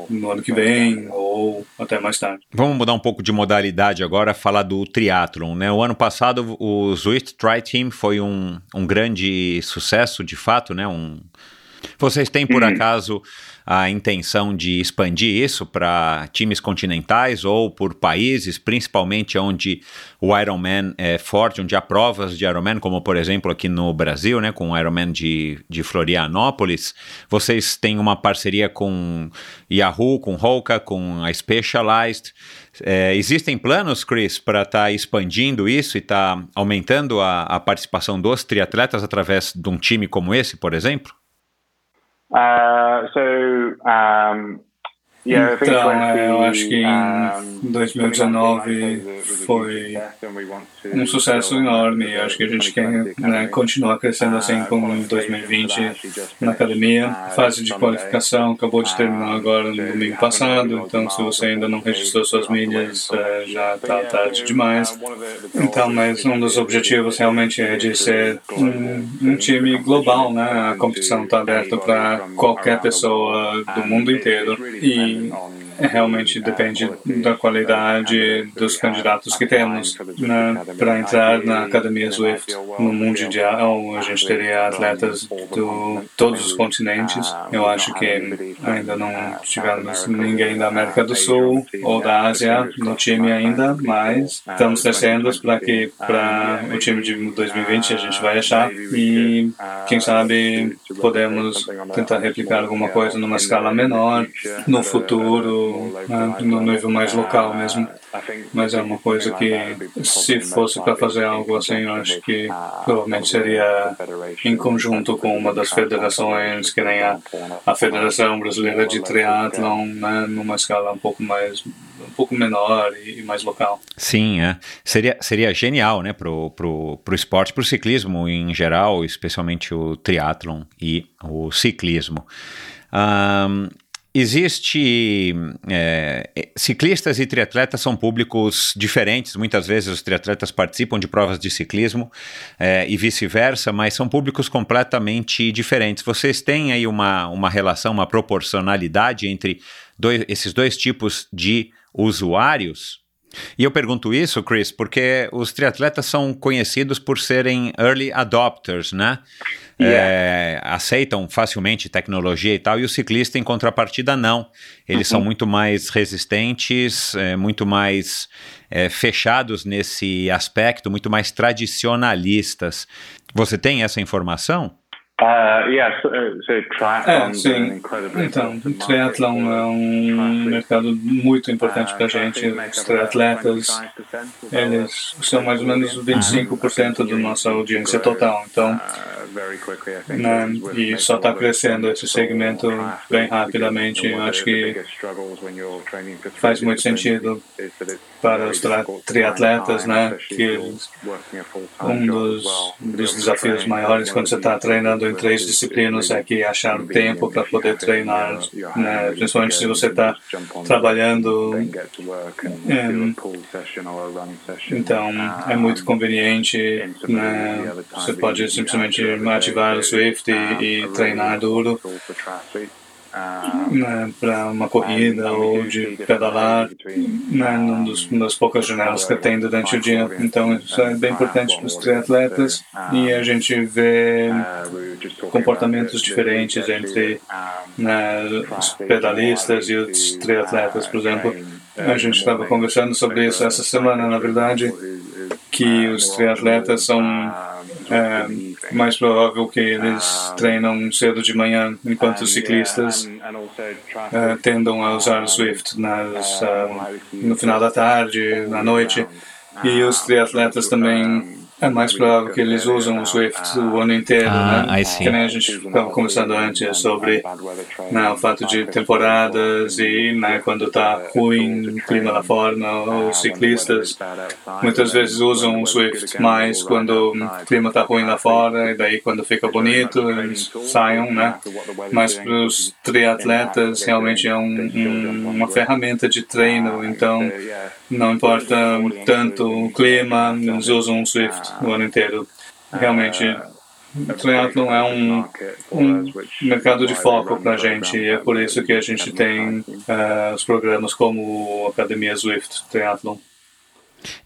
no ano que vem ou até mais tarde. Vamos mudar um pouco de modalidade agora, falar do triatlon. Né? O ano passado o Zwift Tri Team foi um, um grande sucesso, de fato, né? Um... Vocês têm, por uhum. acaso, a intenção de expandir isso para times continentais ou por países, principalmente onde o Ironman é forte, onde há provas de Ironman, como por exemplo aqui no Brasil, né, com o Ironman de, de Florianópolis. Vocês têm uma parceria com Yahoo, com Hoka, com a Specialized. É, existem planos, Chris, para estar tá expandindo isso e estar tá aumentando a, a participação dos triatletas através de um time como esse, por exemplo? Uh, so um, Então, é, eu acho que em 2019 foi um sucesso enorme. Eu acho que a gente quer né, continuar crescendo assim como em 2020 na academia. A fase de qualificação acabou de terminar agora no domingo passado, então se você ainda não registrou suas milhas, é, já está tarde demais. Então, mas um dos objetivos realmente é de ser um, um time global, né? A competição está aberta para qualquer pessoa do mundo inteiro. E mean, on realmente depende da qualidade dos candidatos que temos. Né? Para entrar na Academia Swift no Mundial, a gente teria atletas de todos os continentes. Eu acho que ainda não tivemos ninguém da América do Sul ou da Ásia no time ainda, mas estamos torcendo para que para o time de 2020 a gente vai achar e quem sabe podemos tentar replicar alguma coisa numa escala menor no futuro no nível mais local mesmo. Mas é uma coisa que, se fosse para fazer algo assim, eu acho que provavelmente seria em conjunto com uma das federações, que nem a, a Federação Brasileira de Triathlon, né, numa escala um pouco mais um pouco menor e, mais local. Sim, é. seria, seria genial né, para o pro, pro esporte, para o ciclismo em geral, especialmente o triatlon e o ciclismo. Um, Existe. É, ciclistas e triatletas são públicos diferentes. Muitas vezes os triatletas participam de provas de ciclismo é, e vice-versa, mas são públicos completamente diferentes. Vocês têm aí uma, uma relação, uma proporcionalidade entre dois, esses dois tipos de usuários? E eu pergunto isso, Chris, porque os triatletas são conhecidos por serem early adopters, né? Yeah. É, aceitam facilmente tecnologia e tal, e o ciclista, em contrapartida, não. Eles uhum. são muito mais resistentes, é, muito mais é, fechados nesse aspecto, muito mais tradicionalistas. Você tem essa informação? Uh, yeah, so, so é, sim. Então, triatlon é um mercado muito importante para a gente. Os triatletas, eles são mais ou menos 25% da nossa audiência total. Então, né, e só está crescendo esse segmento bem rapidamente. Eu acho que faz muito sentido para os triatletas, né, que um dos, dos desafios maiores quando você está treinando em três disciplinas é que achar tempo para poder treinar, né, principalmente se você está trabalhando. É, então, é muito conveniente, né, você pode simplesmente ativar o Swift e, e treinar duro né, para uma corrida ou de pedalar né, num dos, das poucas janelas que tem durante o dia. Então isso é bem importante para os triatletas e a gente vê comportamentos diferentes entre né, os pedalistas e os triatletas, por exemplo. A gente estava conversando sobre isso essa semana, na verdade, que os triatletas são é mais provável que eles treinam cedo de manhã, enquanto os ciclistas é, tendam a usar o Swift nas, uh, no final da tarde, na noite. E os triatletas também é mais provável que eles usam o Swift o ano inteiro, ah, né? Que nem a gente estava conversando antes sobre né, o fato de temporadas e né, quando está ruim o clima lá fora, os ciclistas muitas vezes usam o Swift mais quando o clima está ruim lá fora e daí quando fica bonito eles saiam, né? Mas para os triatletas realmente é um, um, uma ferramenta de treino, então não importa tanto o clima, eles usam o Swift o ano inteiro. Realmente, o triatlon é um, um mercado de foco para a gente e é por isso que a gente tem uh, os programas como Academia Swift Triathlon.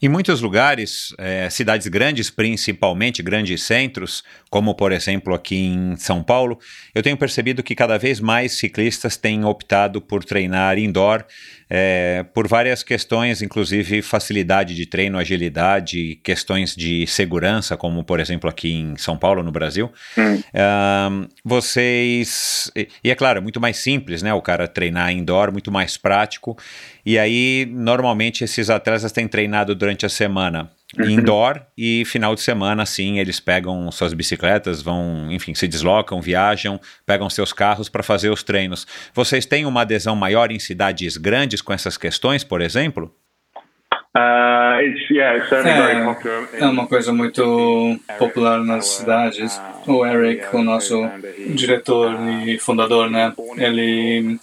Em muitos lugares, é, cidades grandes, principalmente grandes centros, como por exemplo aqui em São Paulo, eu tenho percebido que cada vez mais ciclistas têm optado por treinar indoor é, por várias questões, inclusive facilidade de treino, agilidade, questões de segurança, como por exemplo aqui em São Paulo, no Brasil. Hum. vocês. E é claro, é muito mais simples, né? O cara treinar indoor, muito mais prático. E aí, normalmente, esses atletas têm treinado durante a semana. Indoor e final de semana, sim, eles pegam suas bicicletas, vão, enfim, se deslocam, viajam, pegam seus carros para fazer os treinos. Vocês têm uma adesão maior em cidades grandes com essas questões, por exemplo? Uh, it's, yeah, it's é, é uma coisa muito popular nas cidades. O Eric, o nosso diretor e fundador, né? Ele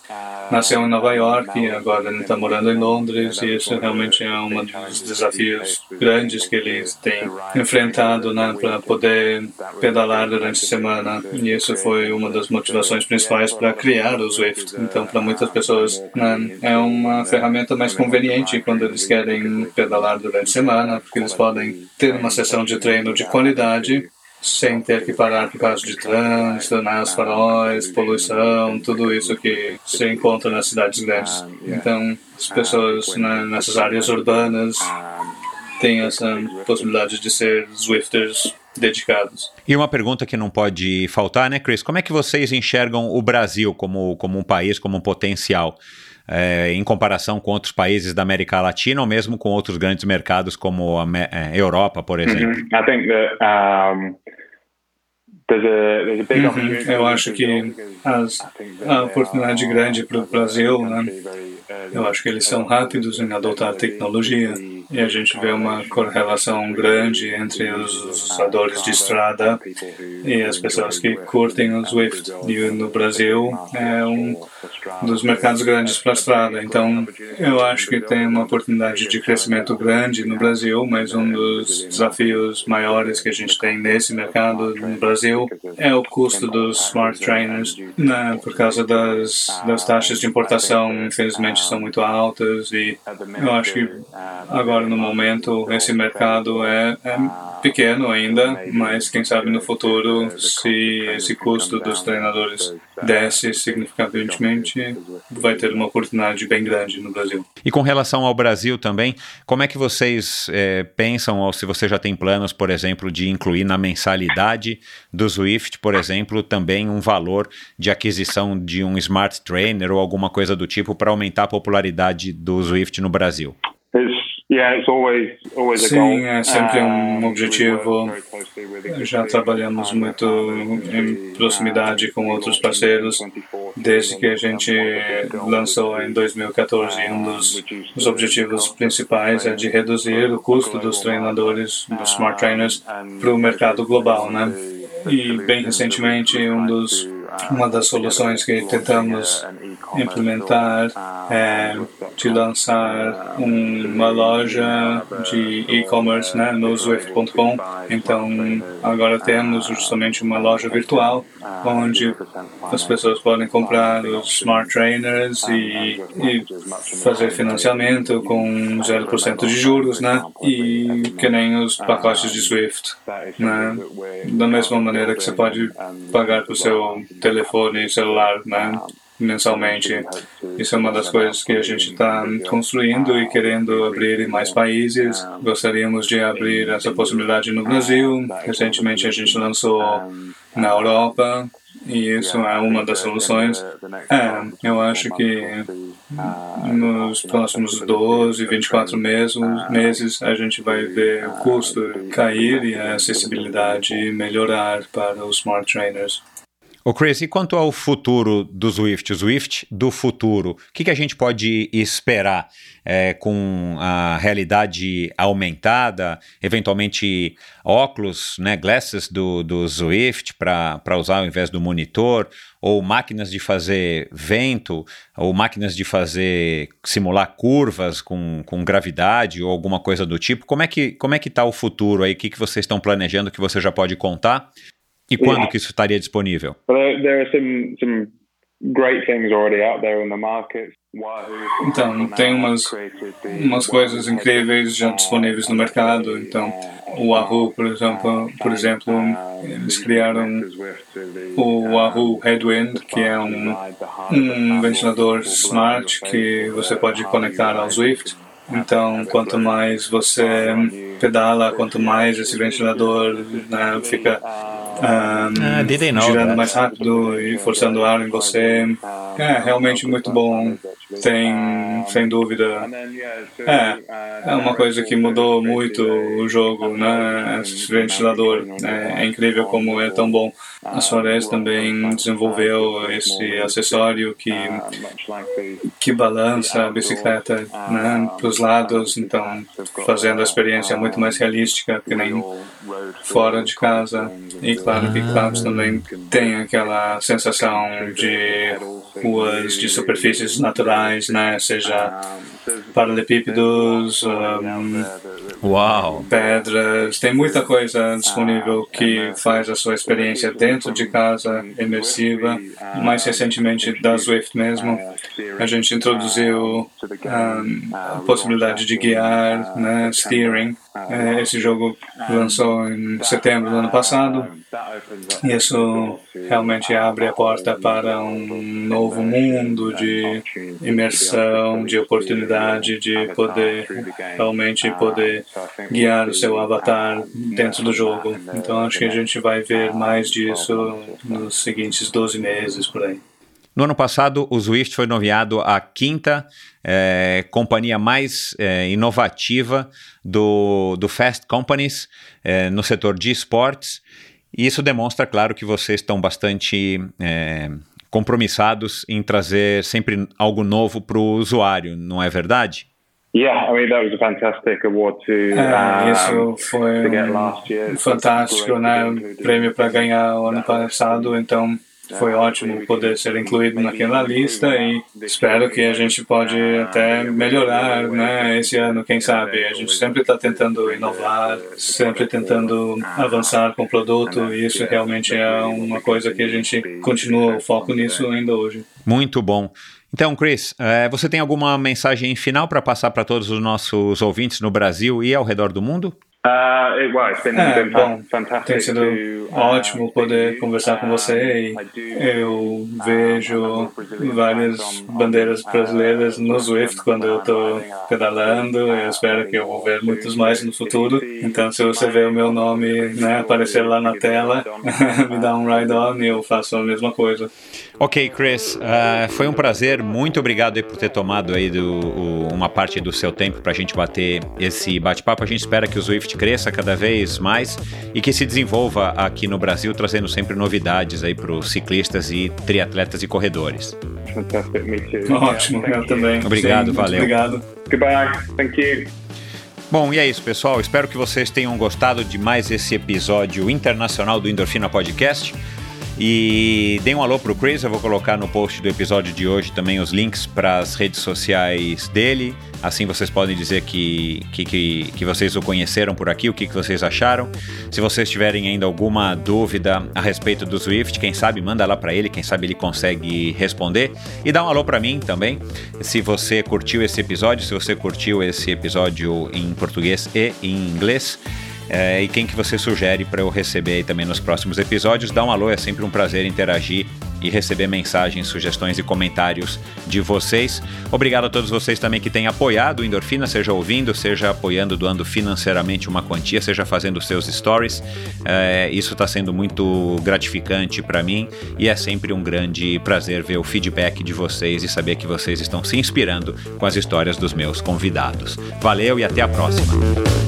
nasceu em Nova York e agora ele está morando em Londres e isso realmente é um dos desafios grandes que ele tem enfrentado, né? Para poder pedalar durante a semana. E isso foi uma das motivações principais para criar o Zwift. Então, para muitas pessoas, né, é uma ferramenta mais conveniente quando eles querem pedalar durante a semana, porque eles podem ter uma sessão de treino de qualidade sem ter que parar por causa de trânsito, os faróis, poluição, tudo isso que se encontra nas cidades grandes. Então, as pessoas nessas áreas urbanas têm essa possibilidade de ser Zwifters dedicados. E uma pergunta que não pode faltar, né, Chris? Como é que vocês enxergam o Brasil como, como um país, como um potencial? É, em comparação com outros países da América Latina ou mesmo com outros grandes mercados como a é, Europa, por exemplo? Mm -hmm. I think that, um, uhum. Eu acho que as, a oportunidade grande para o Brasil, né? eu acho que eles são rápidos em adotar tecnologia e a gente vê uma correlação grande entre os usadores de estrada e as pessoas que curtem o Swift. E no Brasil é um dos mercados grandes para a estrada. Então, eu acho que tem uma oportunidade de crescimento grande no Brasil, mas um dos desafios maiores que a gente tem nesse mercado no Brasil é o custo dos smart trainers, né, por causa das, das taxas de importação, infelizmente, são muito altas e eu acho que agora agora no momento esse mercado é, é, pequeno ainda, mas quem sabe no futuro, se esse custo dos treinadores desce significativamente, vai ter uma oportunidade bem grande no Brasil. E com relação ao Brasil também, como é que vocês é, pensam, ou se você já tem planos, por exemplo, de incluir na mensalidade do Swift, por exemplo, também um valor de aquisição de um smart trainer ou alguma coisa do tipo para aumentar a popularidade do Swift no Brasil? Sim, é sempre um objetivo. Já trabalhamos muito em proximidade com outros parceiros desde que a gente lançou em 2014. Um dos, dos objetivos principais é de reduzir o custo dos treinadores, dos smart trainers, para o mercado global, né? E bem recentemente, um dos uma das soluções que tentamos implementar é de lançar uma loja de e-commerce né, no Swift.com. Então, agora temos justamente uma loja virtual onde as pessoas podem comprar os smart trainers e, e fazer financiamento com 0% de juros, né? E que nem os pacotes de Swift, né? Da mesma maneira que você pode pagar com o seu telefone e celular, né? mensalmente. Isso é uma das coisas que a gente está construindo e querendo abrir em mais países. Gostaríamos de abrir essa possibilidade no Brasil. Recentemente a gente lançou na Europa e isso é uma das soluções. É, eu acho que nos próximos 12, 24 meses, meses a gente vai ver o custo cair e a acessibilidade melhorar para os smart trainers. O Chris, e quanto ao futuro do Swift, o Swift do futuro, o que, que a gente pode esperar é, com a realidade aumentada, eventualmente óculos, né, glasses do, do Swift para usar ao invés do monitor, ou máquinas de fazer vento, ou máquinas de fazer simular curvas com, com gravidade ou alguma coisa do tipo? Como é que como é que está o futuro aí? O que, que vocês estão planejando que você já pode contar? E quando yeah. que isso estaria disponível? There are some, some great things already out there in the market. Então, tem umas, umas coisas incríveis já disponíveis no mercado. Então, o Wahoo, por exemplo, por exemplo eles criaram o Wahoo Headwind, que é um, um ventilador smart que você pode conectar ao Swift. Então, quanto mais você pedala, quanto mais esse ventilador né, fica um, ah, girando mais rápido e forçando o ar em você. É realmente muito bom. Tem, sem dúvida. É, é uma coisa que mudou muito o jogo, né? Esse ventilador. É, é incrível como é tão bom. A Suarez também desenvolveu esse acessório que, que balança a bicicleta né, para os lados, então fazendo a experiência muito mais realística que nem fora de casa. E claro que Clouds também tem aquela sensação de ruas de superfícies naturais, né? seja paralelepípedos, um, Uau. pedras, tem muita coisa disponível que faz a sua experiência dentro de casa imersiva. Mais recentemente da Swift mesmo, a gente introduziu um, a possibilidade de guiar, né, steering. É, esse jogo lançou em setembro do ano passado. Isso realmente abre a porta para um novo mundo de imersão, de oportunidade de poder realmente poder guiar o seu avatar dentro do jogo. Então acho que a gente vai ver mais disso nos seguintes 12 meses por aí. No ano passado, o Swift foi nomeado a quinta é, companhia mais é, inovativa do, do Fast Companies é, no setor de esportes. E isso demonstra, claro, que vocês estão bastante compromissados em trazer sempre algo novo para o usuário, não é verdade? Yeah, I mean that was a fantastic award to, é, isso foi um fantástico, né? Prêmio para ganhar o ano passado, então foi ótimo poder ser incluído naquela lista e espero que a gente pode até melhorar, né? Esse ano, quem sabe? A gente sempre está tentando inovar, sempre tentando avançar com o produto e isso realmente é uma coisa que a gente continua o foco nisso ainda hoje. Muito bom. Então, Chris, é, você tem alguma mensagem final para passar para todos os nossos ouvintes no Brasil e ao redor do mundo? Uh, well, it's been, é, been bom, tem sido to, ótimo uh, poder conversar com você e eu vejo várias bandeiras brasileiras no Swift quando eu estou pedalando. Eu espero que eu vou ver muitos mais no futuro. Então, se você vê o meu nome né, aparecer lá na tela, (laughs) me dá um ride on e eu faço a mesma coisa. Ok, Chris, uh, foi um prazer. Muito obrigado por ter tomado aí do, o, uma parte do seu tempo para a gente bater esse bate-papo. A gente espera que o Swift cresça cada vez mais e que se desenvolva aqui no Brasil, trazendo sempre novidades aí para os ciclistas e triatletas e corredores. Ótimo, eu também. Obrigado, Sim, valeu. Obrigado. Goodbye. Thank you. Bom, e é isso, pessoal. Espero que vocês tenham gostado de mais esse episódio internacional do Endorfina Podcast. E dê um alô pro Chris, eu vou colocar no post do episódio de hoje também os links para as redes sociais dele. Assim vocês podem dizer que, que, que, que vocês o conheceram por aqui, o que, que vocês acharam. Se vocês tiverem ainda alguma dúvida a respeito do Swift, quem sabe manda lá para ele, quem sabe ele consegue responder. E dá um alô para mim também, se você curtiu esse episódio, se você curtiu esse episódio em português e em inglês. É, e quem que você sugere para eu receber aí também nos próximos episódios. Dá um alô, é sempre um prazer interagir e receber mensagens, sugestões e comentários de vocês. Obrigado a todos vocês também que têm apoiado o Endorfina, seja ouvindo, seja apoiando, doando financeiramente uma quantia, seja fazendo seus stories. É, isso está sendo muito gratificante para mim e é sempre um grande prazer ver o feedback de vocês e saber que vocês estão se inspirando com as histórias dos meus convidados. Valeu e até a próxima.